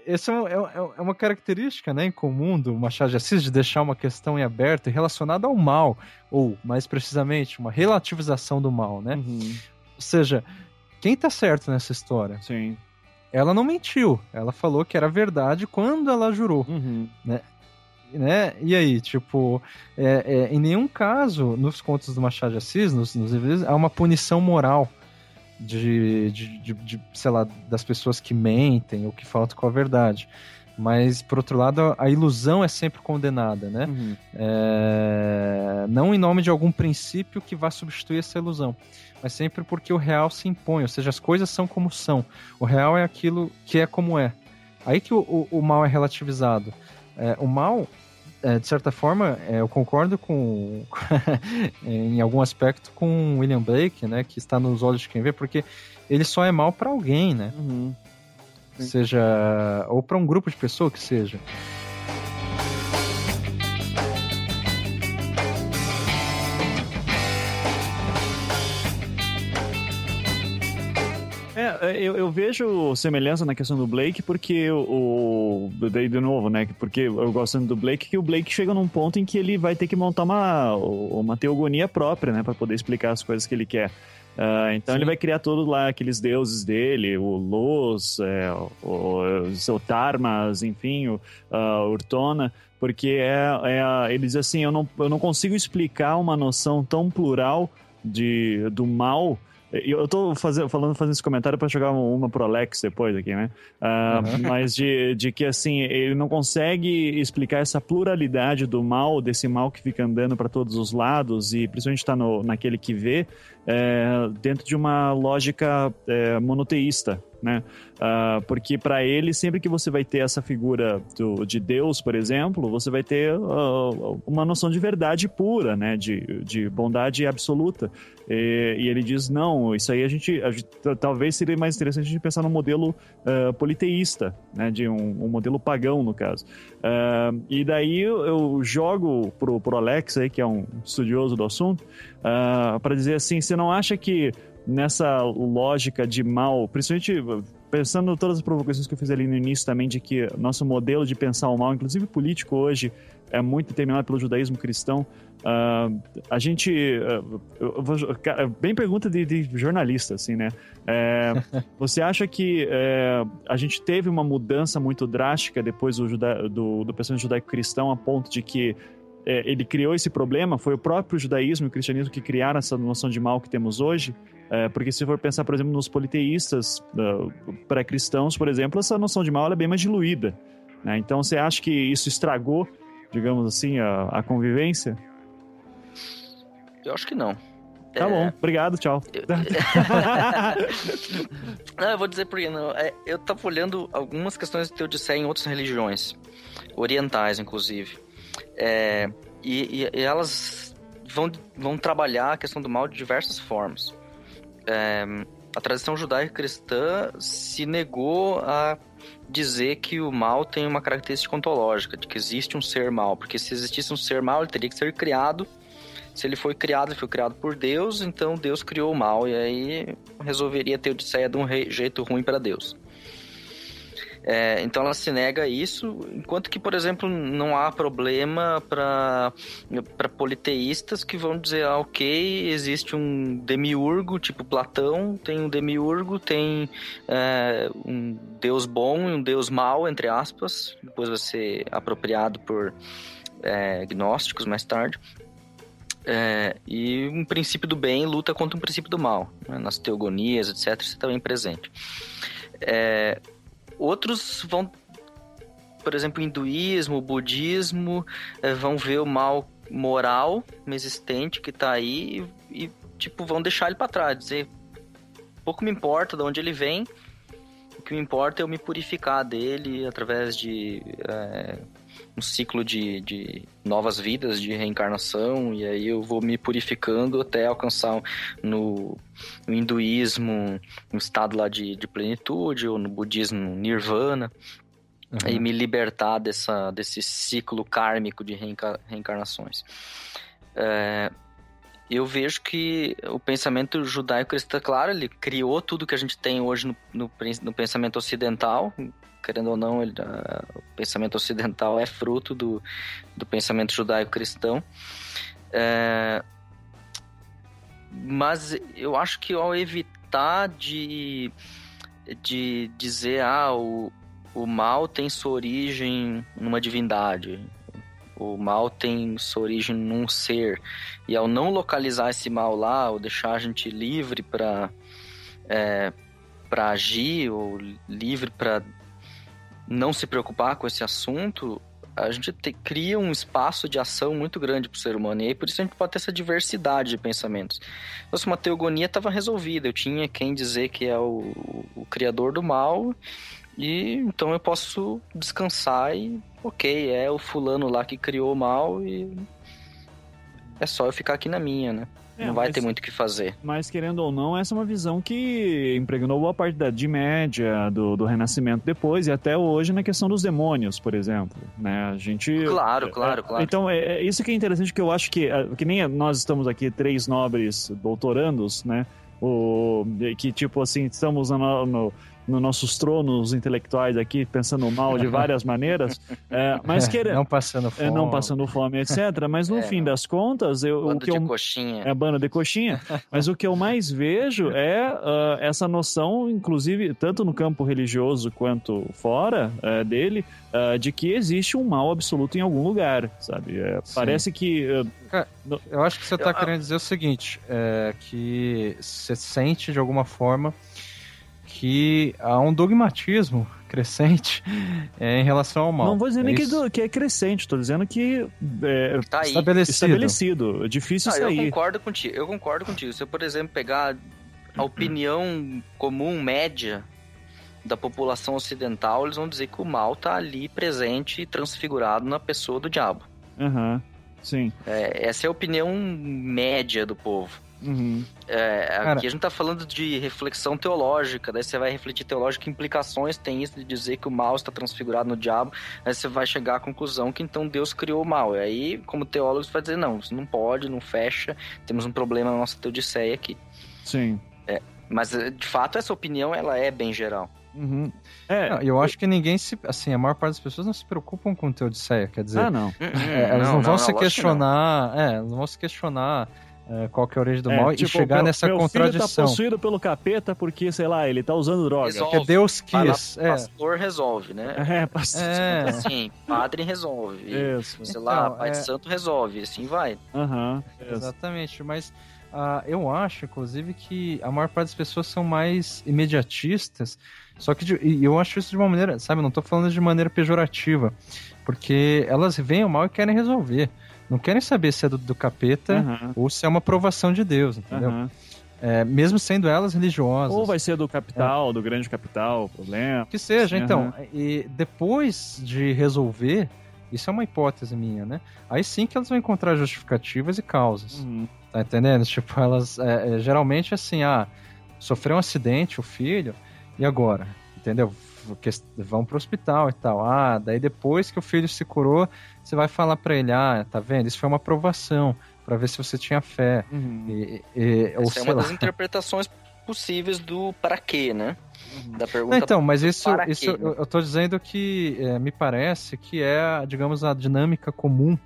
Essa é, é, é, uma característica né, em comum do Machado de Assis de deixar uma questão em aberto relacionada ao mal, ou, mais precisamente, uma relativização do mal, né? Uhum. Ou seja, quem tá certo nessa história? Sim. Ela não mentiu. Ela falou que era verdade quando ela jurou. Uhum. Né? Né? E aí, tipo, é, é, em nenhum caso, nos contos do Machado de Assis, nos, nos livros, há uma punição moral de, de, de, de, sei lá, das pessoas que mentem ou que faltam com a verdade. Mas, por outro lado, a ilusão é sempre condenada, né? Uhum. É... Não em nome de algum princípio que vá substituir essa ilusão, mas sempre porque o real se impõe, ou seja, as coisas são como são. O real é aquilo que é como é. Aí que o, o, o mal é relativizado. É, o mal de certa forma, é, eu concordo com, *laughs* em algum aspecto com William Blake, né, que está nos olhos de quem vê, porque ele só é mal para alguém, né? Uhum. Seja ou para um grupo de pessoas que seja. Eu, eu, vejo semelhança na questão do Blake, porque o. Daí, de novo, né? Porque eu gosto do Blake, que o Blake chega num ponto em que ele vai ter que montar uma, uma teogonia própria, né? para poder explicar as coisas que ele quer. Uh, então Sim. ele vai criar todos lá aqueles deuses dele, o Los, é, o, o, Tarmas, enfim, o uh, Urtona, porque é, é, ele diz assim, eu não, eu não consigo explicar uma noção tão plural de, do mal eu tô fazendo, falando, fazendo esse comentário para jogar uma pro Alex depois aqui, né? Uh, uhum. *laughs* Mas de, de que, assim, ele não consegue explicar essa pluralidade do mal, desse mal que fica andando para todos os lados, e principalmente tá no, naquele que vê, é, dentro de uma lógica é, monoteísta, né? Uh, porque para ele, sempre que você vai ter essa figura do, de Deus, por exemplo, você vai ter uh, uma noção de verdade pura, né? De, de bondade absoluta. E, e, ele diz, não, isso aí a gente, a gente, talvez seria mais interessante a gente pensar num modelo uh, politeísta, né? De um, um, modelo pagão, no caso. e daí eu, jogo pro, pro Alex aí, que é um estudioso do assunto, para dizer assim, você não acha que nessa lógica de mal, principalmente pensando em todas as provocações que eu fiz ali no início também, de que nosso modelo de pensar o mal, inclusive político hoje, é muito determinado pelo judaísmo cristão. Uh, a gente. Uh, vou, cara, bem pergunta de, de, jornalista, assim, né? É, *laughs* você acha que é, a gente teve uma mudança muito drástica depois do, juda, do, do pensamento judaico-cristão a ponto de que é, ele criou esse problema? Foi o próprio judaísmo e o cristianismo que criaram essa noção de mal que temos hoje? É, porque se for pensar, por exemplo, nos politeístas uh, pré-cristãos, por exemplo, essa noção de mal é bem mais diluída. né? Então você acha que isso estragou, digamos assim, a, a convivência? Eu acho que não. Tá É, bom, obrigado, tchau. *laughs* Não, eu vou dizer por quê. Não. É, eu tava olhando algumas questões de Teodicea em outras religiões, orientais, inclusive. É, e, e- elas vão, vão trabalhar a questão do mal de diversas formas. É, a tradição judaico-cristã se negou a dizer que o mal tem uma característica ontológica, de que existe um ser mal, porque se existisse um ser mal, ele teria que ser criado. Se ele foi criado, ele foi criado por Deus, então Deus criou o mal, e aí resolveria ter Odisseia de um jeito ruim para Deus. É, então ela se nega a isso, enquanto que, por exemplo, não há problema para politeístas que vão dizer, ah, ok, existe um demiurgo, tipo Platão, tem um demiurgo, tem é, um deus bom e um deus mau, entre aspas, depois vai ser apropriado por é, gnósticos mais tarde. É, e um princípio do bem luta contra um princípio do mal. né? Nas teogonias, etc., isso está bem presente. É, outros vão, por exemplo, hinduísmo, budismo, é, vão ver o mal moral existente que está aí e, e, tipo, vão deixar ele para trás, dizer pouco me importa de onde ele vem, o que me importa é eu me purificar dele através de é, um ciclo de, de novas vidas, de reencarnação, e aí eu vou me purificando até alcançar no, no hinduísmo um estado lá de, de plenitude, ou no budismo nirvana, Uhum. e me libertar dessa, desse ciclo kármico de reenca- reencarnações. É, eu vejo que o pensamento judaico-cristão, claro, ele criou tudo que a gente tem hoje no, no, no pensamento ocidental, querendo ou não, ele, ah, o pensamento ocidental é fruto do, do pensamento judaico-cristão. É, mas eu acho que ao evitar de, de dizer, ah, o, o mal tem sua origem numa divindade, o mal tem sua origem num ser, e ao não localizar esse mal lá, ou deixar a gente livre para é, para agir, ou livre para não se preocupar com esse assunto, a gente te- cria um espaço de ação muito grande para o ser humano. E aí por isso a gente pode ter essa diversidade de pensamentos. Então, se uma teogonia estava resolvida, eu tinha quem dizer que é o, o criador do mal, e então eu posso descansar e, ok, é o fulano lá que criou o mal e é só eu ficar aqui na minha, né? É, não vai mas- ter muito o que fazer. Mas, querendo ou não, essa é uma visão que impregnou boa parte da Idade Média, do, do Renascimento depois, e até hoje na questão dos demônios, por exemplo. Né? A gente. Claro, claro, É, claro. Então, é, é isso que é interessante, que eu acho que, é, que nem nós estamos aqui, três nobres doutorandos, né? O, que, tipo assim, estamos no, no, nos nossos tronos intelectuais aqui, pensando mal de várias *laughs* maneiras, é, mas querendo. Não passando fome. É, não passando fome, etc. Mas no É, fim das contas, eu, o Bando que de eu, coxinha. é banda de coxinha. Mas o que eu mais vejo é ah, essa noção, inclusive, tanto no campo religioso quanto fora eh, dele, ah, de que existe um mal absoluto em algum lugar, sabe? É, parece que. ah, Eu acho que você tá Eu- querendo dizer o seguinte, é, que você sente de alguma forma que há um dogmatismo *laughs* crescente é, em relação ao mal. não vou dizer É nem que, isso? do- que é crescente, tô dizendo que é Tá aí. estabelecido. estabelecido. Difícil Ah, eu sair. concordo contigo. Eu concordo contigo. Se eu, por exemplo, pegar a *clears throat* opinião comum média da população ocidental, eles vão dizer que o mal tá ali presente e transfigurado na pessoa do diabo. Aham, sim. É, essa é a opinião média do povo. Uhum. É, Cara- aqui a gente tá falando de reflexão teológica, daí você vai refletir teológica que implicações tem isso de dizer que o mal está transfigurado no diabo, aí você vai chegar à conclusão que então Deus criou o mal. E aí, como teólogo, você vai dizer, não, isso não pode, não fecha, temos um problema na nossa teodiceia aqui. Sim. Mas, eh, de fato, essa opinião, ela é bem geral. Uhum. É, Não, eu acho que ninguém se. Assim, a maior parte das pessoas não se preocupam com Teodiceia. Quer dizer, ah, não. é, elas não, vão se lógico que questionar. É, elas não vão se questionar é, qual que é a origem do É, mal tipo, e chegar meu, nessa meu filho tá contradição. possuído pelo capeta porque, sei lá, ele tá usando droga. Resolve. Porque Deus Vai lá, quis. É, pastor resolve, né? *laughs* É, pastor. é, Assim, padre resolve. Isso. Sei lá, Então, pai de é- santo resolve, assim vai. Isso. exatamente. Mas ah, eu acho, inclusive, que a maior parte das pessoas são mais imediatistas, só que de- eu acho isso de uma maneira, sabe, não tô falando de maneira pejorativa, porque elas veem o mal e querem resolver. Não querem saber se é do, do capeta Aham, ou se é uma aprovação de Deus, entendeu? aham. É, mesmo sendo elas religiosas. Ou vai ser do capital, do grande capital, o problema. Que seja, então. aham. E depois de resolver, isso é uma hipótese minha, né? Aí sim que elas vão encontrar justificativas e causas. Uhum. Tá entendendo? Tipo, elas. é, é, geralmente assim, ah, sofreu um acidente, o filho, e agora? Entendeu? Que- Vão pro hospital e tal. Ah, daí depois que o filho se curou, você vai falar pra ele: ah, tá vendo? Isso foi uma aprovação, pra ver se você tinha fé. Uhum. E, e- ou Essa é uma lá. das *laughs* interpretações possíveis do para quê, né? Da Não, pergunta então, mas isso, para isso quê, né? eu, eu tô dizendo que é, me parece que é, digamos, a dinâmica comum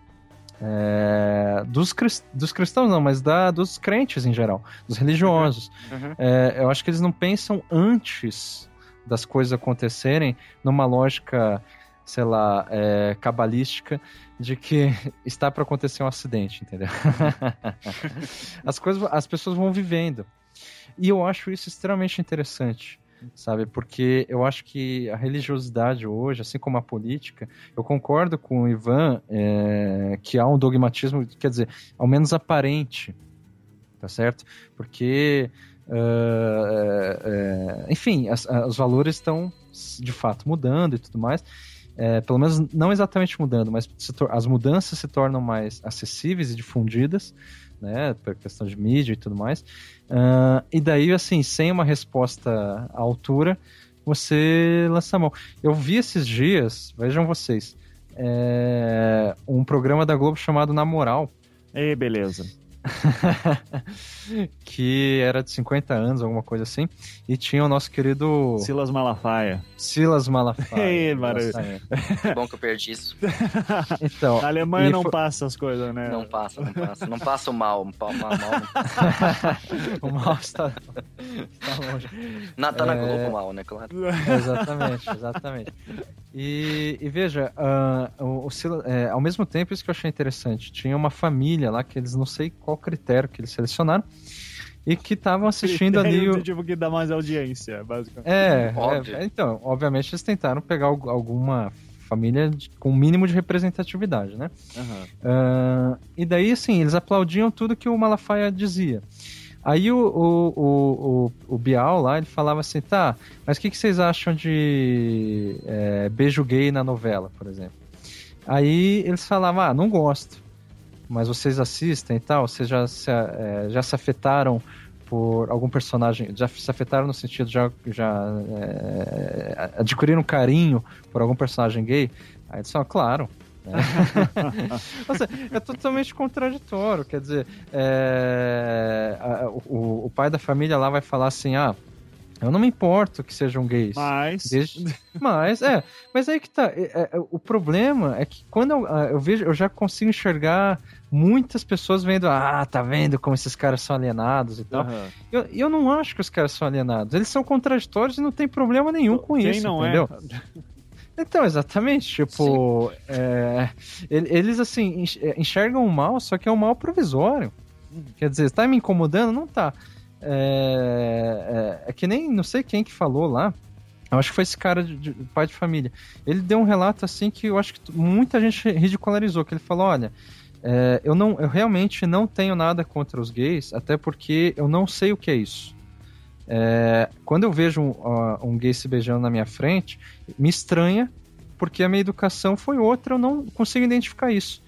é, dos, cris- dos cristãos, não, mas da, dos crentes em geral, dos religiosos. Uhum. É, eu acho que eles não pensam antes das coisas acontecerem numa lógica, sei lá, é, cabalística de que *laughs* está para acontecer um acidente, entendeu? *laughs* as coisas, as pessoas vão vivendo. E eu acho isso extremamente interessante, sabe? Porque eu acho que a religiosidade hoje, assim como a política, eu concordo com o Ivan é, que há um dogmatismo, quer dizer, ao menos aparente, tá certo? Porque, ah, é, é, enfim, as- a- os valores estão de fato mudando e tudo mais. É, pelo menos não exatamente mudando, mas as mudanças se tornam mais acessíveis e difundidas, né, por questão de mídia e tudo mais. Ah, e daí, assim, sem uma resposta à altura, você lança a mão. Eu vi esses dias, vejam vocês, é, um programa da Globo chamado Na Moral, Ei, beleza. *laughs* que era de 50 anos, alguma coisa assim, e tinha o nosso querido Silas Malafaia. Silas Malafaia. *laughs* Ei, maravilha. Que *laughs* bom que eu perdi isso. Então, Na Alemanha não fo- passa as coisas, né? Não passa, não passa. Não passa o mal. o mal, mal, o mal está, está longe. Na, tá na É. Globo o mal, né? Claro. Exatamente, exatamente. E, e veja, ah, o, o Sila- é, ao mesmo tempo, isso que eu achei interessante, tinha uma família lá que eles não sei qual critério que eles selecionaram e que estavam *laughs* assistindo ali Critério o. de, tipo que dá mais audiência, basicamente. É, Óbvio. é, então, obviamente eles tentaram pegar al- alguma família de- com o mínimo de representatividade, né? Aham. Ah, e daí, assim, eles aplaudiam tudo que o Malafaia dizia. Aí o, o, o, o, o Bial lá, ele falava assim, tá, mas o que, que vocês acham de é, beijo gay na novela, por exemplo? Aí eles falavam, ah, não gosto, mas vocês assistem e tal, vocês já se, é, já se afetaram por algum personagem, já se afetaram no sentido, já, já é, adquiriram carinho por algum personagem gay? Aí eles falaram, claro, *laughs* ou seja, é totalmente contraditório. Quer dizer, é, a- o, o pai da família lá vai falar assim: ah, eu não me importo que sejam gays. Mas. Desde- Mas, é, mas aí que tá. é, é, o problema é que quando eu, eu vejo, eu já consigo enxergar muitas pessoas vendo, ah, tá vendo como esses caras são alienados e tal. Aham. Eu, eu não acho que os caras são alienados. Eles são contraditórios e não tem problema nenhum com Quem isso, não entendeu? é? *laughs* Então, exatamente, tipo, é, ele- eles assim é, enxergam o mal, só que é um mal provisório. Quer dizer, tá me incomodando? Não tá. É, é- é que nem, não sei quem que falou lá, eu acho que foi esse cara, de, de- pai de família. Ele deu um relato assim que eu acho que muita gente ridicularizou, que ele falou, olha, é, eu, não, eu realmente não tenho nada contra os gays, até porque eu não sei o que é isso. É, quando eu vejo um, um gay se beijando na minha frente, me estranha, porque a minha educação foi outra, eu não consigo identificar isso.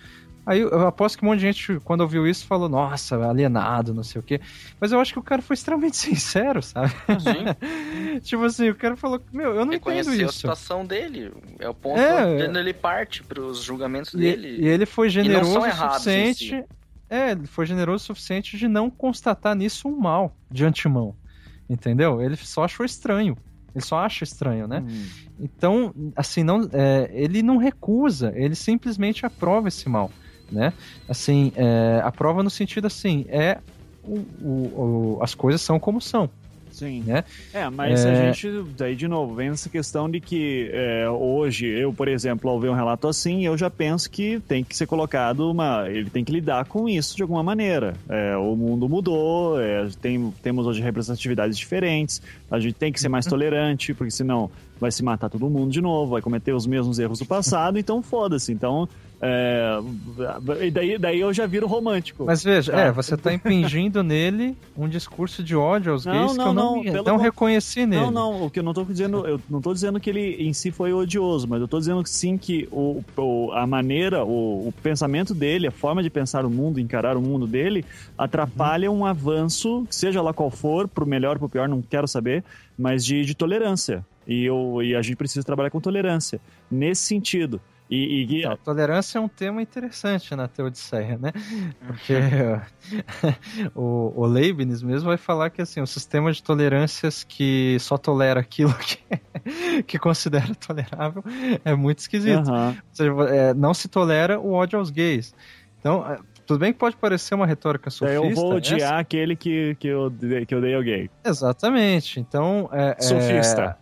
Aí eu aposto que um monte de gente, quando ouviu isso, falou, nossa, alienado, não sei o quê. Mas eu acho que o cara foi extremamente *laughs* sincero, sabe? Sim. *laughs* tipo assim, o cara falou, meu, eu não entendo Reconheceu a isso. situação dele. É o ponto É. onde ele parte pros julgamentos E, dele. e ele foi generoso o suficiente. É, ele foi generoso o suficiente de não constatar nisso um mal de antemão. Entendeu? Ele só achou estranho. Ele só acha estranho, né? Hum. Então, assim, não, é, ele não recusa, ele simplesmente aprova esse mal, né? Assim, é, aprova no sentido assim, é o, o- o- as coisas são como são, Sim. Né? É, mas É. a gente, daí de novo, vem essa questão de que é, hoje, eu, por exemplo, ao ver um relato assim, eu já penso que tem que ser colocado uma. Ele tem que lidar com isso de alguma maneira. É, o mundo mudou, é, tem, temos hoje representatividades diferentes, a gente tem que ser mais tolerante, porque senão vai se matar todo mundo de novo, vai cometer os mesmos erros do passado, então foda-se. Então. É, e daí, daí eu já viro romântico. Mas veja, Tá. é, você tá impingindo nele um discurso de ódio aos Não, gays que não, eu não, não, con- reconheci nele. Não, não, o que eu não tô dizendo, eu não tô dizendo que ele em si foi odioso, mas eu tô dizendo que sim que o, o- a maneira, o, o pensamento dele, a forma de pensar o mundo, encarar o mundo dele, atrapalha um avanço, seja lá qual for, pro melhor, pro pior, não quero saber, mas de, de tolerância. E, eu, e a gente precisa trabalhar com tolerância. Nesse sentido. E, e- Não, tolerância é um tema interessante na Teodiceia, né? Porque *laughs* o, o Leibniz mesmo vai falar que assim, o sistema de tolerâncias que só tolera aquilo que, *laughs* que considera tolerável é muito esquisito. Ou seja, é, não se tolera o ódio aos gays. Então, é, tudo bem que pode parecer uma retórica sofista. eu vou essa- odiar aquele que, que, eu, que eu odeio alguém. Exatamente. Então, é, é- Sofista.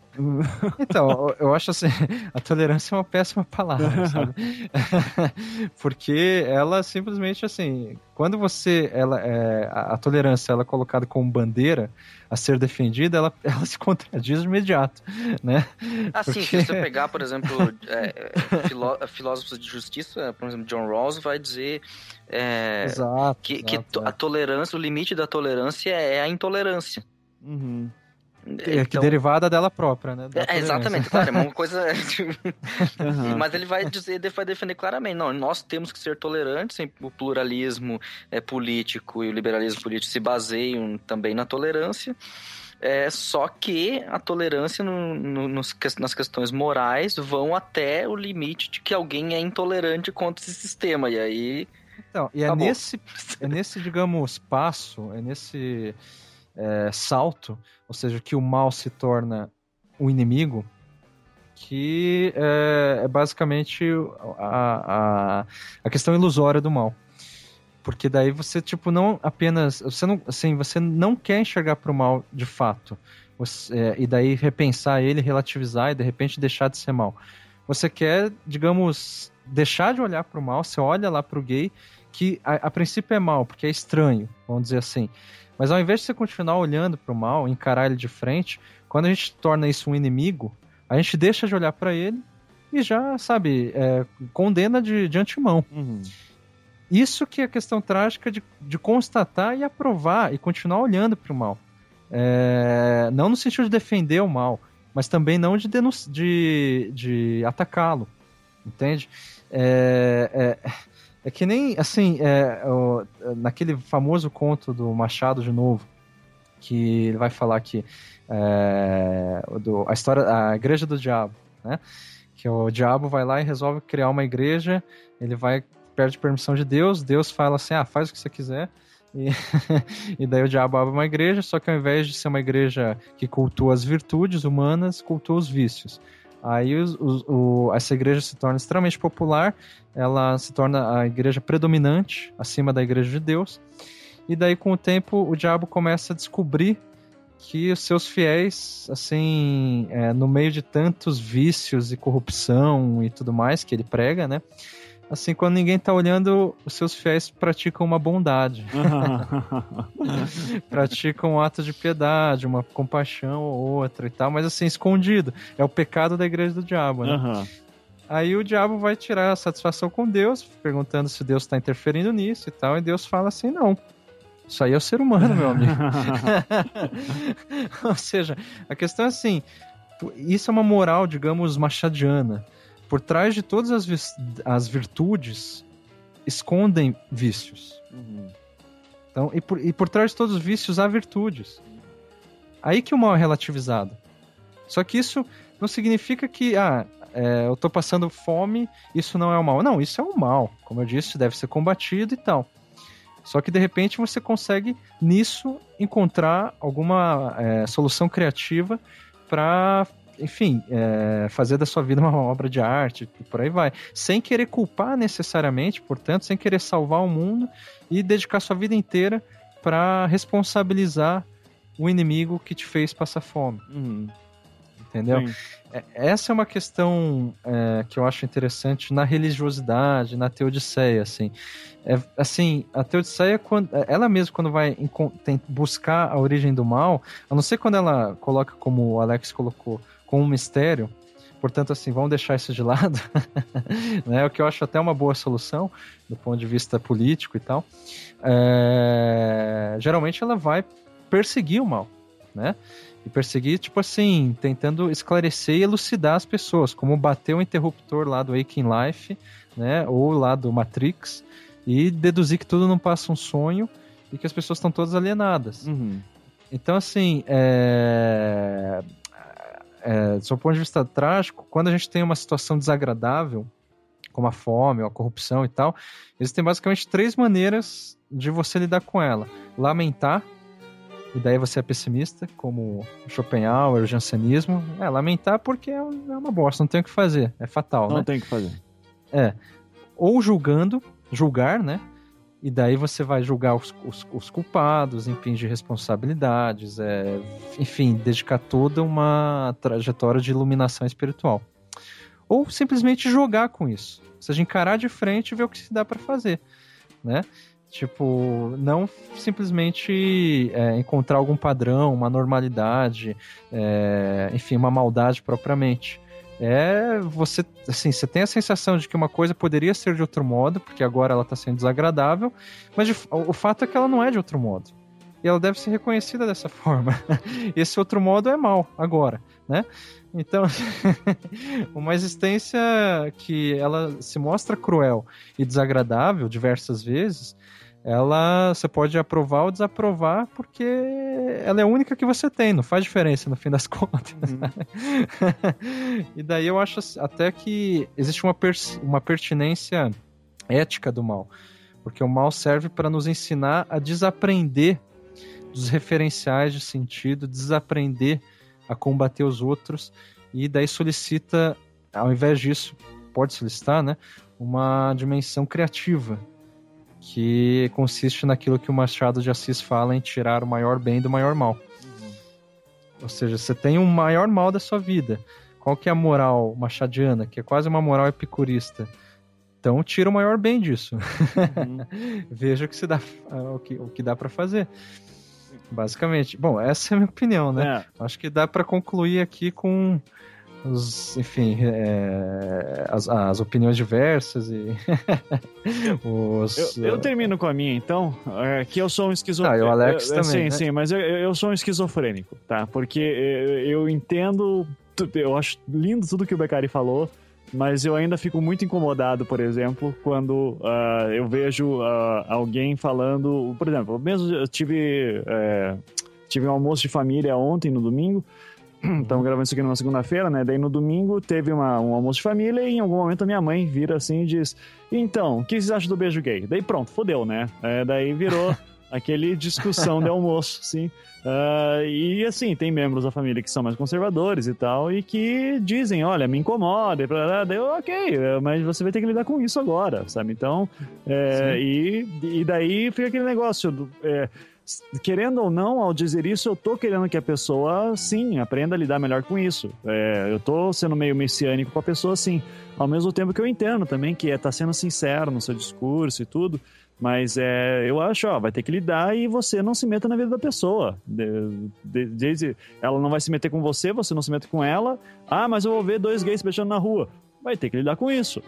Então, eu- acho assim, *laughs* a tolerância é uma péssima palavra, *laughs* sabe? *laughs* Porque ela simplesmente assim, quando você, ela, é, a, a tolerância ela é colocada como bandeira a ser defendida, ela, ela se contradiz de imediato, né? Assim, Porque- se você pegar, por exemplo, é, é, filó- filósofos de justiça, por exemplo, John Rawls vai dizer é, exato. que, que exato, to- a tolerância, o limite da tolerância é a intolerância. Uhum. É. que derivada dela própria, né? da É, tolerância. exatamente, claro, é uma coisa. *laughs* Aham. Mas ele vai dizer, ele vai defender claramente, não, nós temos que ser tolerantes, o pluralismo é, político e o liberalismo político se baseiam também na tolerância. É, só que a tolerância no- no- nos nas questões morais vão até o limite de que alguém é intolerante contra esse sistema. E aí. Então, e é Acabou. nesse, é nesse, digamos, passo, é nesse é, salto, ou seja, que o mal se torna o inimigo, que é, é basicamente a, a, a questão ilusória do mal. Porque daí você, tipo, não apenas. Você não, assim, você não quer enxergar para o mal de fato. Você- é, e daí repensar ele, relativizar e de repente deixar de ser mal. Você quer, digamos, deixar de olhar para o mal, você olha lá para o gay, que a, a princípio é mal, porque é estranho, vamos dizer assim. Mas ao invés de você continuar olhando para o mal, encarar ele de frente, quando a gente torna isso um inimigo, a gente deixa de olhar para ele e já, sabe, é, condena de, de antemão. Uhum. Isso que é a questão trágica de, de constatar e aprovar e continuar olhando para o mal. É, não no sentido de defender o mal, mas também não de, de, de atacá-lo. Entende? É, é, é que nem, assim, é, o- naquele famoso conto do Machado de novo, que ele vai falar que é, do, a história, a igreja do diabo, né? Que o diabo vai lá e resolve criar uma igreja, ele vai pede permissão de Deus, Deus fala assim, ah, faz o que você quiser, e, *laughs* e daí o diabo abre uma igreja, só que ao invés de ser uma igreja que cultua as virtudes humanas, cultua os vícios. Aí os- os- o- essa igreja se torna extremamente popular, ela se torna a igreja predominante acima da igreja de Deus, e daí com o tempo o diabo começa a descobrir que os seus fiéis, assim, é, no meio de tantos vícios e corrupção e tudo mais que ele prega, né? Assim, quando ninguém tá olhando, os seus fiéis praticam uma bondade, *laughs* praticam um ato de piedade, uma compaixão ou outra e tal, mas assim, escondido. É o pecado da igreja do diabo, né? Aham. Aí o diabo vai tirar a satisfação com Deus, perguntando se Deus está interferindo nisso e tal, e Deus fala assim: não. Isso aí é o ser humano, meu amigo. *laughs* *laughs* Ou seja, a questão é assim: isso é uma moral, digamos, machadiana. Por trás de todas as, as virtudes escondem vícios. Uhum. Então, e, por, e por trás de todos os vícios há virtudes. Aí que o mal é relativizado. Só que isso não significa que, ah, é, eu tô passando fome, isso não é o mal. Não, isso é o mal. Como eu disse, deve ser combatido e tal. Só que de repente você consegue nisso encontrar alguma é, solução criativa para, enfim, é, fazer da sua vida uma obra de arte e por aí vai. Sem querer culpar necessariamente, portanto, sem querer salvar o mundo e dedicar sua vida inteira para responsabilizar o inimigo que te fez passar fome, Uhum. entendeu? Sim. É- Essa é uma questão é, que eu acho interessante na religiosidade, na teodiceia, assim. É, assim, a teodiceia, quando, ela mesma, quando vai buscar a origem do mal, a não ser quando ela coloca, como o Alex colocou, como um mistério, portanto, assim, vamos deixar isso de lado, *laughs* né, o que eu acho até uma boa solução, do ponto de vista político e tal, é, geralmente ela vai perseguir o mal, né? E perseguir, tipo assim, tentando esclarecer e elucidar as pessoas, como bater o interruptor lá do Waking Life, né? Ou lá do Matrix, e deduzir que tudo não passa um sonho e que as pessoas estão todas alienadas. Uhum. Então, assim, é... É, do seu ponto de vista trágico, quando a gente tem uma situação desagradável, como a fome ou a corrupção e tal, existem basicamente três maneiras de você lidar com ela. Lamentar, e daí você é pessimista, como o Schopenhauer, o jansenismo. É, lamentar porque é é uma bosta, não tem o que fazer, é fatal, Não né? tem o que fazer. É. Ou julgando, julgar, né? E daí você vai julgar os, os- os culpados, impingir responsabilidades, é, enfim, dedicar toda uma trajetória de iluminação espiritual. Ou simplesmente jogar com isso. Ou seja, encarar de frente e ver o que se dá para fazer, né? Tipo, não simplesmente é, encontrar algum padrão, uma normalidade, é, enfim, uma maldade propriamente é você assim você tem a sensação de que uma coisa poderia ser de outro modo porque agora ela está sendo desagradável mas de- o, fato é que ela não é de outro modo. E ela deve ser reconhecida dessa *laughs* forma. Esse outro modo é mal agora né? Então *laughs* uma existência que ela se mostra cruel e desagradável diversas vezes ela você pode aprovar ou desaprovar porque ela é a única que você tem, não faz diferença no fim das *laughs* contas. e daí eu acho até que existe uma, uma pertinência ética do mal, porque o mal serve para nos ensinar a desaprender dos referenciais de sentido, desaprender a combater os outros e daí solicita, ao invés disso, pode solicitar, né, uma dimensão criativa que consiste naquilo que o Machado de Assis fala em tirar o maior bem do maior mal. Ou seja, você tem um maior mal da sua vida. Qual que é a moral machadiana, que é quase uma moral epicurista? Então tira o maior bem disso. *laughs* Veja o que se dá, o que, o que dá para fazer. Basicamente. Bom, essa é a minha opinião, né? É. Acho que dá para concluir aqui com os, enfim, é, as, as opiniões diversas e *laughs* os. Eu, eu termino com a minha, então, é, que eu sou um esquizofrênico. Ah, e o Alex também, Sim, né? sim, mas eu, eu sou um esquizofrênico, tá? Porque eu, eu entendo, eu acho lindo tudo que o Beccari falou, mas eu ainda fico muito incomodado, por exemplo, quando ah, eu vejo ah, alguém falando... Por exemplo, mesmo eu tive, é, tive um almoço de família ontem, no domingo, *clears throat* Estamos gravando isso aqui numa segunda-feira, né? Daí no domingo teve uma- um almoço de família e em algum momento a minha mãe vira assim e diz: Então, o que vocês acham do beijo gay? Daí pronto, fodeu, né? É, daí virou *laughs* aquele discussão de almoço, sim. Ah, e assim, tem membros da família que são mais conservadores e tal, e que dizem: Olha, me incomoda, e blá, blá, daí eu, ok, é, mas você vai ter que lidar com isso agora, sabe? Então, é, e, e daí fica aquele negócio. do- é, Querendo ou não, ao dizer isso, eu tô querendo que a pessoa, sim, aprenda a lidar melhor com isso. É, eu tô sendo meio messiânico com a pessoa, sim. Ao mesmo tempo que eu entendo também que é tá sendo sincero no seu discurso e tudo. Mas é, eu acho, ó, vai ter que lidar e você não se meta na vida da pessoa. De- de- desde ela não vai se meter com você, você não se mete com ela. Ah, mas eu vou ver dois gays beijando na rua. Vai ter que lidar com isso.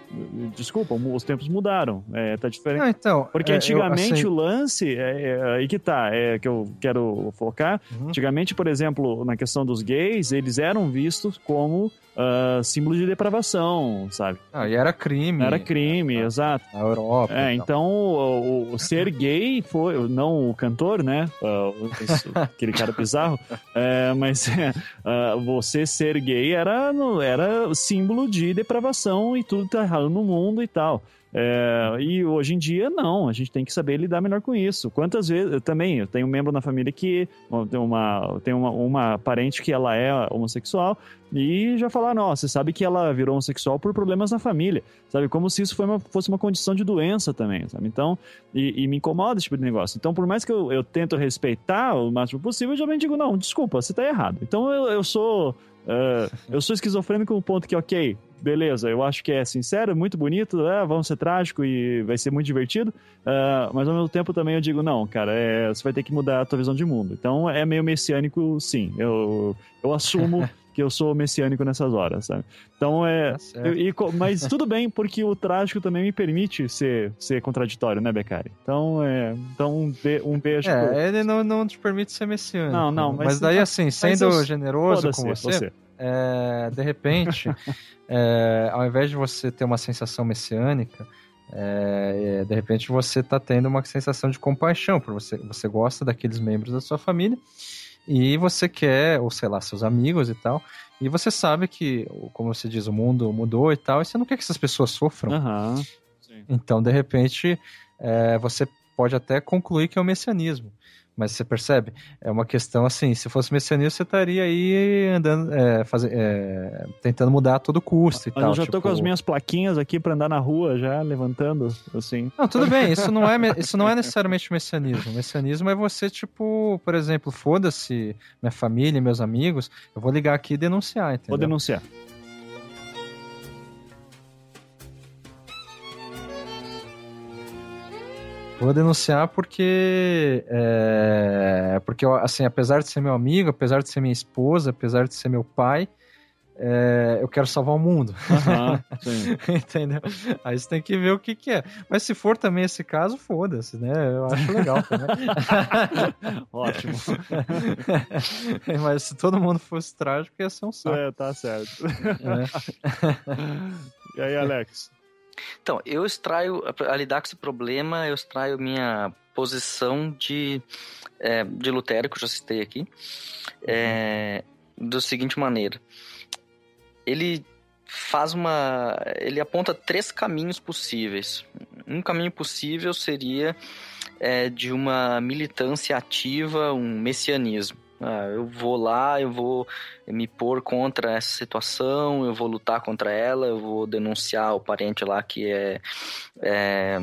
Desculpa, os tempos mudaram. É, tá diferente. Não, então, Porque é, antigamente assim, o lance, é, é aí que tá, é que eu quero focar. Uhum. Antigamente, por exemplo, na questão dos gays, eles eram vistos como ah, símbolo de depravação, sabe? ah, e era crime. Era crime, exato. Na Europa. É, e tal. então o, o- ser gay foi, não o cantor, né? Ah, o- esse- *laughs* aquele cara bizarro, é, mas ah, você ser gay era, era símbolo de depravação e tudo tá errado no mundo e tal. É, e hoje em dia, não, a gente tem que saber lidar melhor com isso. Quantas vezes, eu também, eu tenho um membro na família que tem uma, tem uma, uma parente que ela é homossexual e já falaram, ó, você sabe que ela virou homossexual por problemas na família, sabe? Como se isso uma, fosse uma condição de doença também, sabe? Então, e, e, me incomoda esse tipo de negócio. Então, por mais que eu, eu tento respeitar o máximo possível, eu já digo, não, desculpa, você tá errado. Então, eu, eu sou... Uh, eu sou esquizofrênico no ponto que, ok, beleza, eu acho que é sincero, muito bonito, é, vamos ser trágico e vai ser muito divertido, uh, mas ao mesmo tempo também eu digo, não, cara, é, você vai ter que mudar a tua visão de mundo. Então é meio messiânico, sim. Eu, eu assumo *laughs* que eu sou messiânico nessas horas, sabe? Então é. Tá eu, e, mas tudo *laughs* bem, porque o trágico também me permite ser, ser contraditório, né, Beccari? Então, é, então um, be, um beijo. É, por... ele não, não te permite ser messiânico. Não, não, mas. Mas daí, assim, sendo eu, generoso com você. você. É, de repente, *laughs* é, ao invés de você ter uma sensação messiânica, é, é de repente você está tendo uma sensação de compaixão, porque você, você gosta daqueles membros da sua família e você quer, ou sei lá, seus amigos e tal, e você sabe que, como você diz, o mundo mudou e tal, e você não quer que essas pessoas sofram. Uhum. Então, de repente, é, você pode até concluir que é o messianismo. Mas você percebe? É uma questão assim, se fosse messianismo, você estaria aí andando, é, faz, é, tentando mudar a todo custo e Mas tal. Eu já tipo... tô com as minhas plaquinhas aqui para andar na rua já, levantando, assim. Não, tudo bem, isso não é, isso não é necessariamente messianismo. Messianismo é você, tipo, por exemplo, foda-se minha família, meus amigos, eu vou ligar aqui e denunciar, entendeu? Vou denunciar. Vou denunciar porque, é, porque assim, apesar de ser meu amigo, apesar de ser minha esposa, apesar de ser meu pai, é, eu quero salvar o mundo. Uhum, *laughs* Entendeu? Aí você tem que ver o que, que é. Mas se for também esse caso, foda-se, né? Eu acho legal também. *laughs* Ótimo. *laughs* Mas se todo mundo fosse trágico, ia ser um saco. É, tá certo. É. E aí, Alex? Então, eu extraio, a lidar com esse problema, eu extraio minha posição de, é, de Lutero, que eu já citei aqui, é, da seguinte maneira. Ele faz uma. Ele aponta três caminhos possíveis. Um caminho possível seria é, de uma militância ativa, um messianismo. Ah, eu vou lá, eu vou me pôr contra essa situação, eu vou lutar contra ela, eu vou denunciar o parente lá que é, é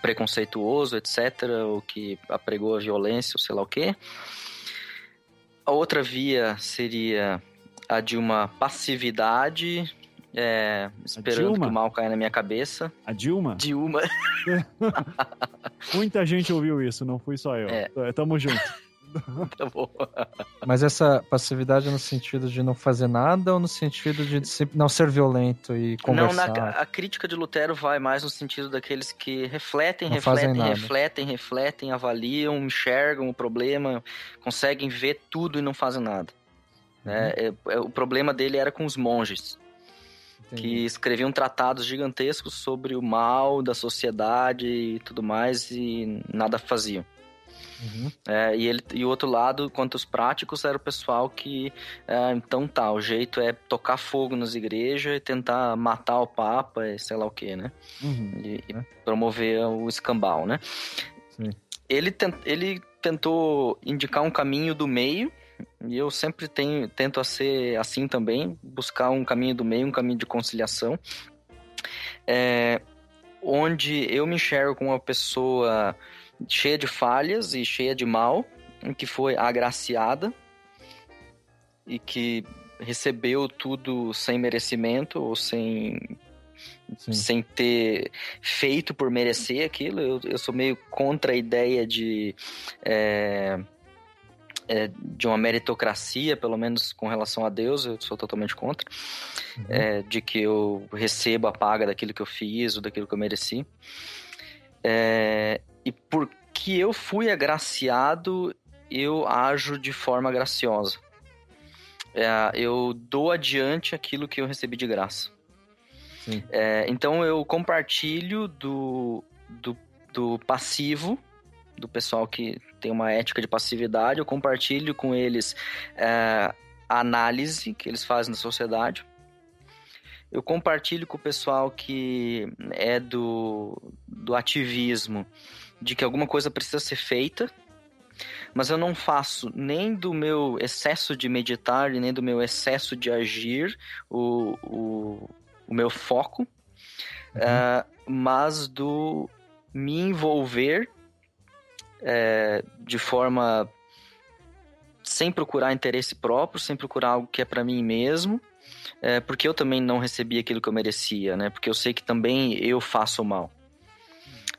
preconceituoso, etc., ou que apregou a violência, ou sei lá o quê. A outra via seria a de uma passividade, é, esperando que o mal caia na minha cabeça. A Dilma? Dilma. *laughs* Muita gente ouviu isso, não fui só eu. É. Tamo junto. *laughs* tá bom. Mas essa passividade é no sentido de não fazer nada ou no sentido de não ser violento e conversar? Não, na, a crítica de Lutero vai mais no sentido daqueles que refletem, não refletem, refletem, refletem, avaliam, enxergam o problema, conseguem ver tudo e não fazem nada. Uhum. É, é, é, o problema dele era com os monges. Que escreviam tratados gigantescos sobre o mal da sociedade e tudo mais e nada faziam. Uhum. É, e, ele, e o outro lado, quanto os práticos, era o pessoal que, é, então tá, o jeito é tocar fogo nas igrejas e tentar matar o Papa e sei lá o que, né? Uhum. E, é. promover o escambau, né? Sim. Ele, tent, ele tentou indicar um caminho do meio, e eu sempre tenho, tento a ser assim também, buscar um caminho do meio, um caminho de conciliação, é, onde eu me enxergo como uma pessoa cheia de falhas e cheia de mal, que foi agraciada e que recebeu tudo sem merecimento ou sem sem ter feito por merecer aquilo. Eu, eu sou meio contra a ideia de é, é, de uma meritocracia, pelo menos com relação a Deus, eu sou totalmente contra. Uhum. É, de que eu recebo a paga daquilo que eu fiz ou daquilo que eu mereci. E porque eu fui agraciado, eu ajo de forma graciosa. É, eu dou adiante aquilo que eu recebi de graça. É, então eu compartilho do, do, do passivo, do pessoal que tem uma ética de passividade, eu compartilho com eles é, a análise que eles fazem na sociedade. eu compartilho com o pessoal que é do, do ativismo de que alguma coisa precisa ser feita, mas eu não faço nem do meu excesso de meditar, nem do meu excesso de agir o, o, o meu foco, uh, mas do me envolver é, de forma sem procurar interesse próprio, sem procurar algo que é para mim mesmo, é, porque eu também não recebi aquilo que eu merecia, né? Porque eu sei que também eu faço mal.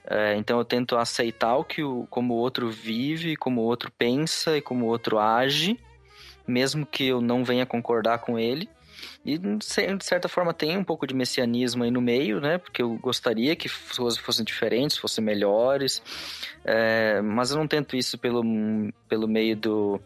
É, então eu tento aceitar o que o, como o outro vive, como o outro pensa e como o outro age, mesmo que eu não venha concordar com ele. E de certa forma tem um pouco de messianismo aí no meio, né? Porque eu gostaria que as coisas fossem diferentes, fossem melhores. É, mas eu não tento isso pelo, pelo meio do,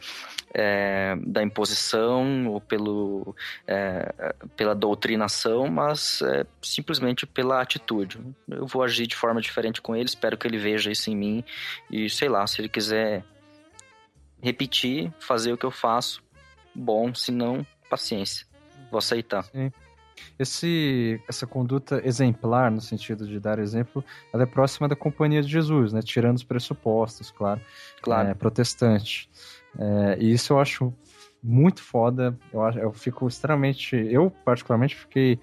é, da imposição ou pelo, é, pela doutrinação, mas é, simplesmente pela atitude. Eu vou agir de forma diferente com ele, espero que ele veja isso em mim e sei lá, se ele quiser repetir, fazer o que eu faço, bom, se não, paciência. Vou aceitar. Sim. Esse, essa conduta exemplar, no sentido de dar exemplo, ela é próxima da Companhia de Jesus, né? Tirando os pressupostos, claro. Claro. É, protestante. É, e isso eu acho muito foda. Eu, eu fico extremamente. Eu, particularmente, fiquei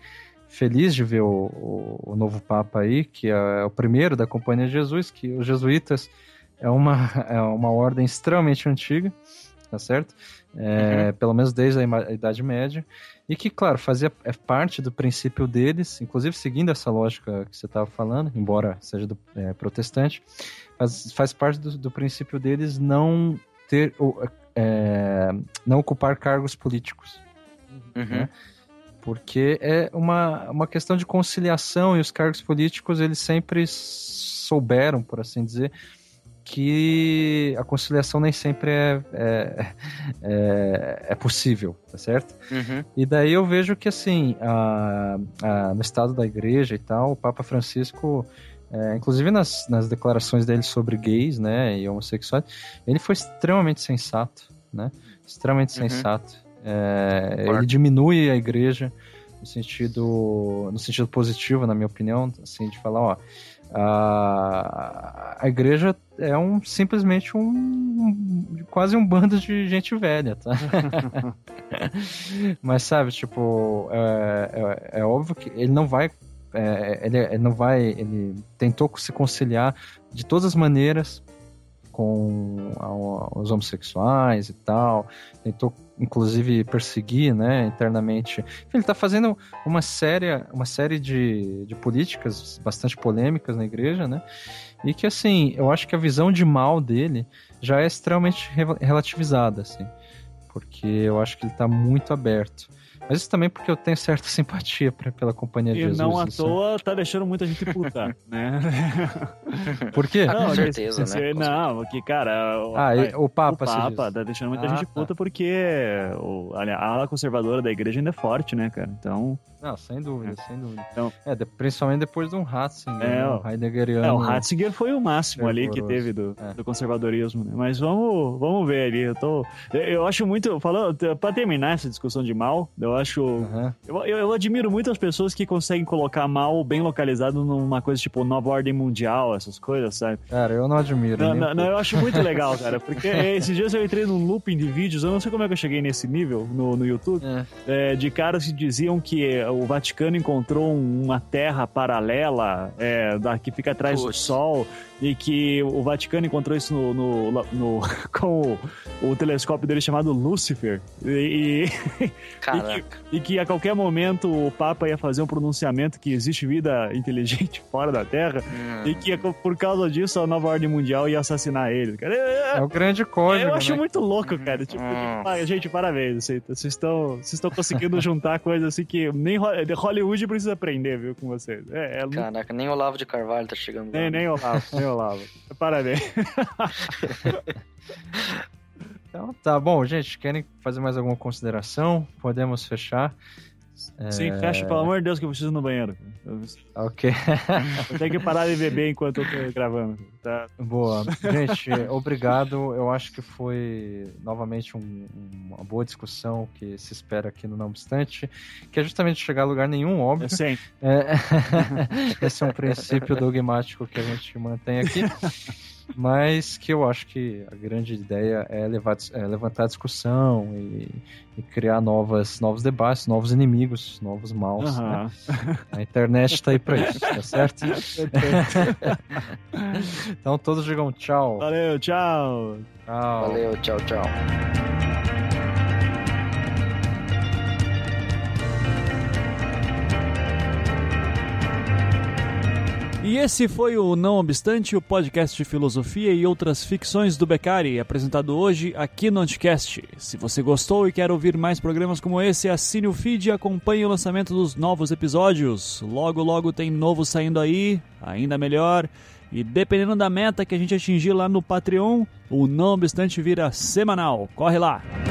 feliz de ver o, o, o, novo Papa aí, que é o primeiro da Companhia de Jesus, que os jesuítas é uma, *laughs* é uma ordem extremamente antiga, tá certo? É, uhum. Pelo menos desde a Idade Média e que, claro, fazia é parte do princípio deles, inclusive seguindo essa lógica que você estava falando, embora seja do, é, protestante, faz, faz parte do, do, princípio deles não ter é, não ocupar cargos políticos, uhum. né? porque é uma, uma questão de conciliação e os cargos políticos eles sempre souberam, por assim dizer, que a conciliação nem sempre é, é, *laughs* é, é possível, tá certo? Uhum. E daí eu vejo que, assim, a, a, no estado da igreja e tal, o Papa Francisco, é, inclusive nas, nas declarações dele sobre gays, né, e homossexuais, ele foi extremamente sensato, né? Extremamente uhum. sensato. É, ele diminui a igreja no sentido, no sentido positivo, na minha opinião, assim, de falar, ó a, a igreja é um simplesmente um, um, quase um bando de gente velha, tá? *laughs* Mas sabe, tipo, é, é, é, óbvio que ele não vai é, ele, ele, não vai ele tentou se conciliar de todas as maneiras com a, os homossexuais e tal, tentou inclusive perseguir, né, internamente. Ele está fazendo uma série, uma série de, de políticas bastante polêmicas na igreja, né, e que assim, eu acho que a visão de mal dele já é extremamente relativizada, assim, porque eu acho que ele está muito aberto. Mas isso também porque eu tenho certa simpatia pra, pela companhia de e Jesus. E não à assim. toa tá deixando muita gente puta, *laughs* né? Por quê? Ah, Não, com certeza, esse, né? Não, porque, cara... O, Ah, e- o Papa, o Papa tá deixando muita Ah, gente tá. puta porque o, a ala conservadora da igreja ainda é forte, né, cara? Então, Não, sem dúvida, sem dúvida. Então- é, de- principalmente depois de um Ratzinger, É, né, um Heideggeriano. é, o Ratzinger foi o máximo ali que teve do, É. do conservadorismo, né? Mas vamos, vamos ver ali. Eu tô. Eu, acho muito. Falando, pra terminar essa discussão de mal, eu acho. Aham. Eu, eu, eu admiro muito as pessoas que conseguem colocar mal bem localizado numa coisa tipo nova ordem mundial, essas coisas, sabe? Cara, eu não admiro. Não, não, não, eu acho muito *laughs* legal, cara, porque é, esses dias eu entrei num looping de vídeos, eu não sei como é que eu cheguei nesse nível no, no YouTube, É. é, de caras que diziam que é, o Vaticano encontrou um- uma terra paralela é, da, que fica atrás do Putz. Sol e que o Vaticano encontrou isso no, no- no- *laughs* com o, o telescópio dele chamado Lucifer e, e- *laughs* Caraca. e que a qualquer momento o Papa ia fazer um pronunciamento que existe vida *laughs* inteligente fora da Terra Hum. e que por causa disso a nova ordem mundial ia assassinar ele. Cara, É- É o grande código, eu acho né? muito louco, cara. Tipo, Hum. tipo, gente, parabéns. Vocês estão vocês estão conseguindo juntar coisas assim que nem Hollywood precisa aprender, viu, com vocês. É, é Caraca, nem Olavo de Carvalho tá chegando lá. nem, nem Olavo, nem Olavo. Parabéns. *laughs* Então, tá bom, gente. Querem fazer mais alguma consideração? Podemos fechar. Sim, fecha, pelo amor de Deus, que eu preciso ir no banheiro. Eu, Ok. *laughs* eu tenho que parar de beber enquanto eu tô gravando. Tá? Boa. Gente, obrigado. Eu acho que foi novamente um- uma boa discussão que se espera aqui no Não Obstante, que é justamente chegar a lugar nenhum, óbvio. Sim. É, *laughs* esse é um princípio dogmático que a gente mantém aqui, *laughs* mas que eu acho que a grande ideia é, levar, é levantar discussão e, e criar novas, novos debates, novos inimigos, novos maus. né? A internet tá aí pra isso, tá certo? *laughs* então todos digam tchau. Valeu, tchau. Tchau. Valeu, tchau, tchau. E esse foi o Não Obstante, o podcast de filosofia e outras ficções do Beccari, apresentado hoje aqui no Anticast. Se você gostou e quer ouvir mais programas como esse, assine o feed e acompanhe o lançamento dos novos episódios. Logo, logo tem novo saindo aí, ainda melhor. E dependendo da meta que a gente atingir lá no Patreon, o Não Obstante vira semanal. Corre lá!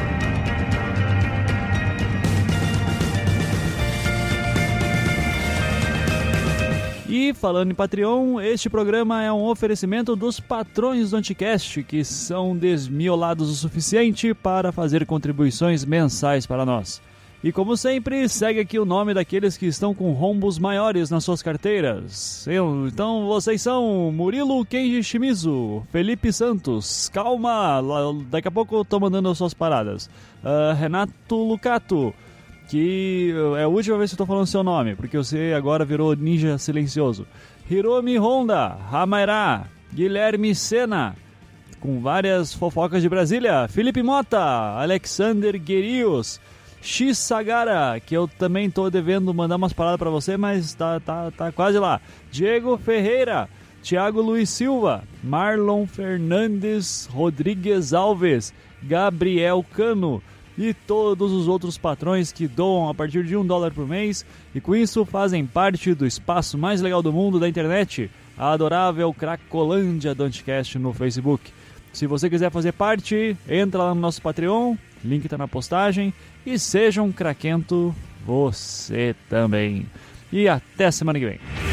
E falando em Patreon, este programa é um oferecimento dos patrões do Anticast, que são desmiolados o suficiente para fazer contribuições mensais para nós. E como sempre, segue aqui o nome daqueles que estão com rombos maiores nas suas carteiras. Então vocês são Murilo Kenji Shimizu, Felipe Santos, calma, daqui a pouco eu tô mandando as suas paradas. Ah, Renato Lucato, que é a última vez que eu tô falando seu nome, porque você agora virou ninja silencioso. Hiromi Honda, Hamaira, Guilherme Sena, com várias fofocas de Brasília. Felipe Mota, Alexander Guerios, X Sagara, que eu também tô devendo mandar umas paradas pra você, mas tá, tá, tá quase lá. Diego Ferreira, Thiago Luiz Silva, Marlon Fernandes Rodrigues Alves, Gabriel Cano e todos os outros patrões que doam a partir de um dólar por mês e com isso fazem parte do espaço mais legal do mundo da internet, a adorável Cracolândia do Anticast no Facebook. Se você quiser fazer parte, entra lá no nosso Patreon, link tá na postagem e seja um craquento você também. E até semana que vem.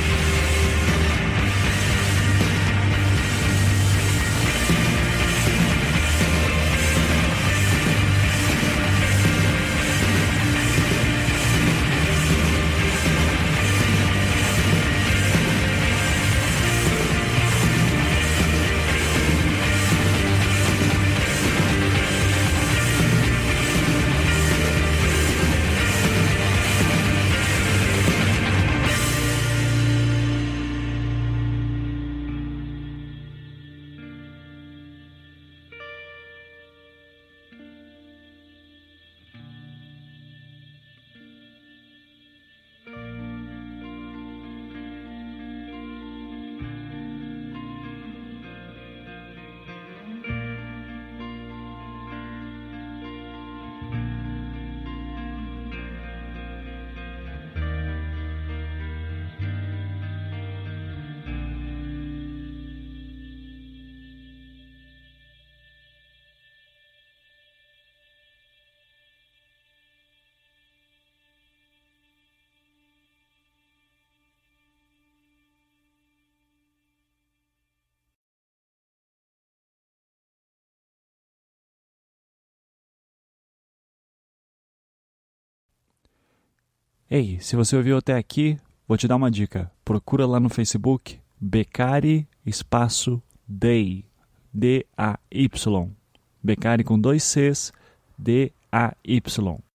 Ei, se você ouviu até aqui, vou te dar uma dica. Procura lá no Facebook Becari Espaço Day. D-A-Y. Becari com dois Cs, D-A-Y.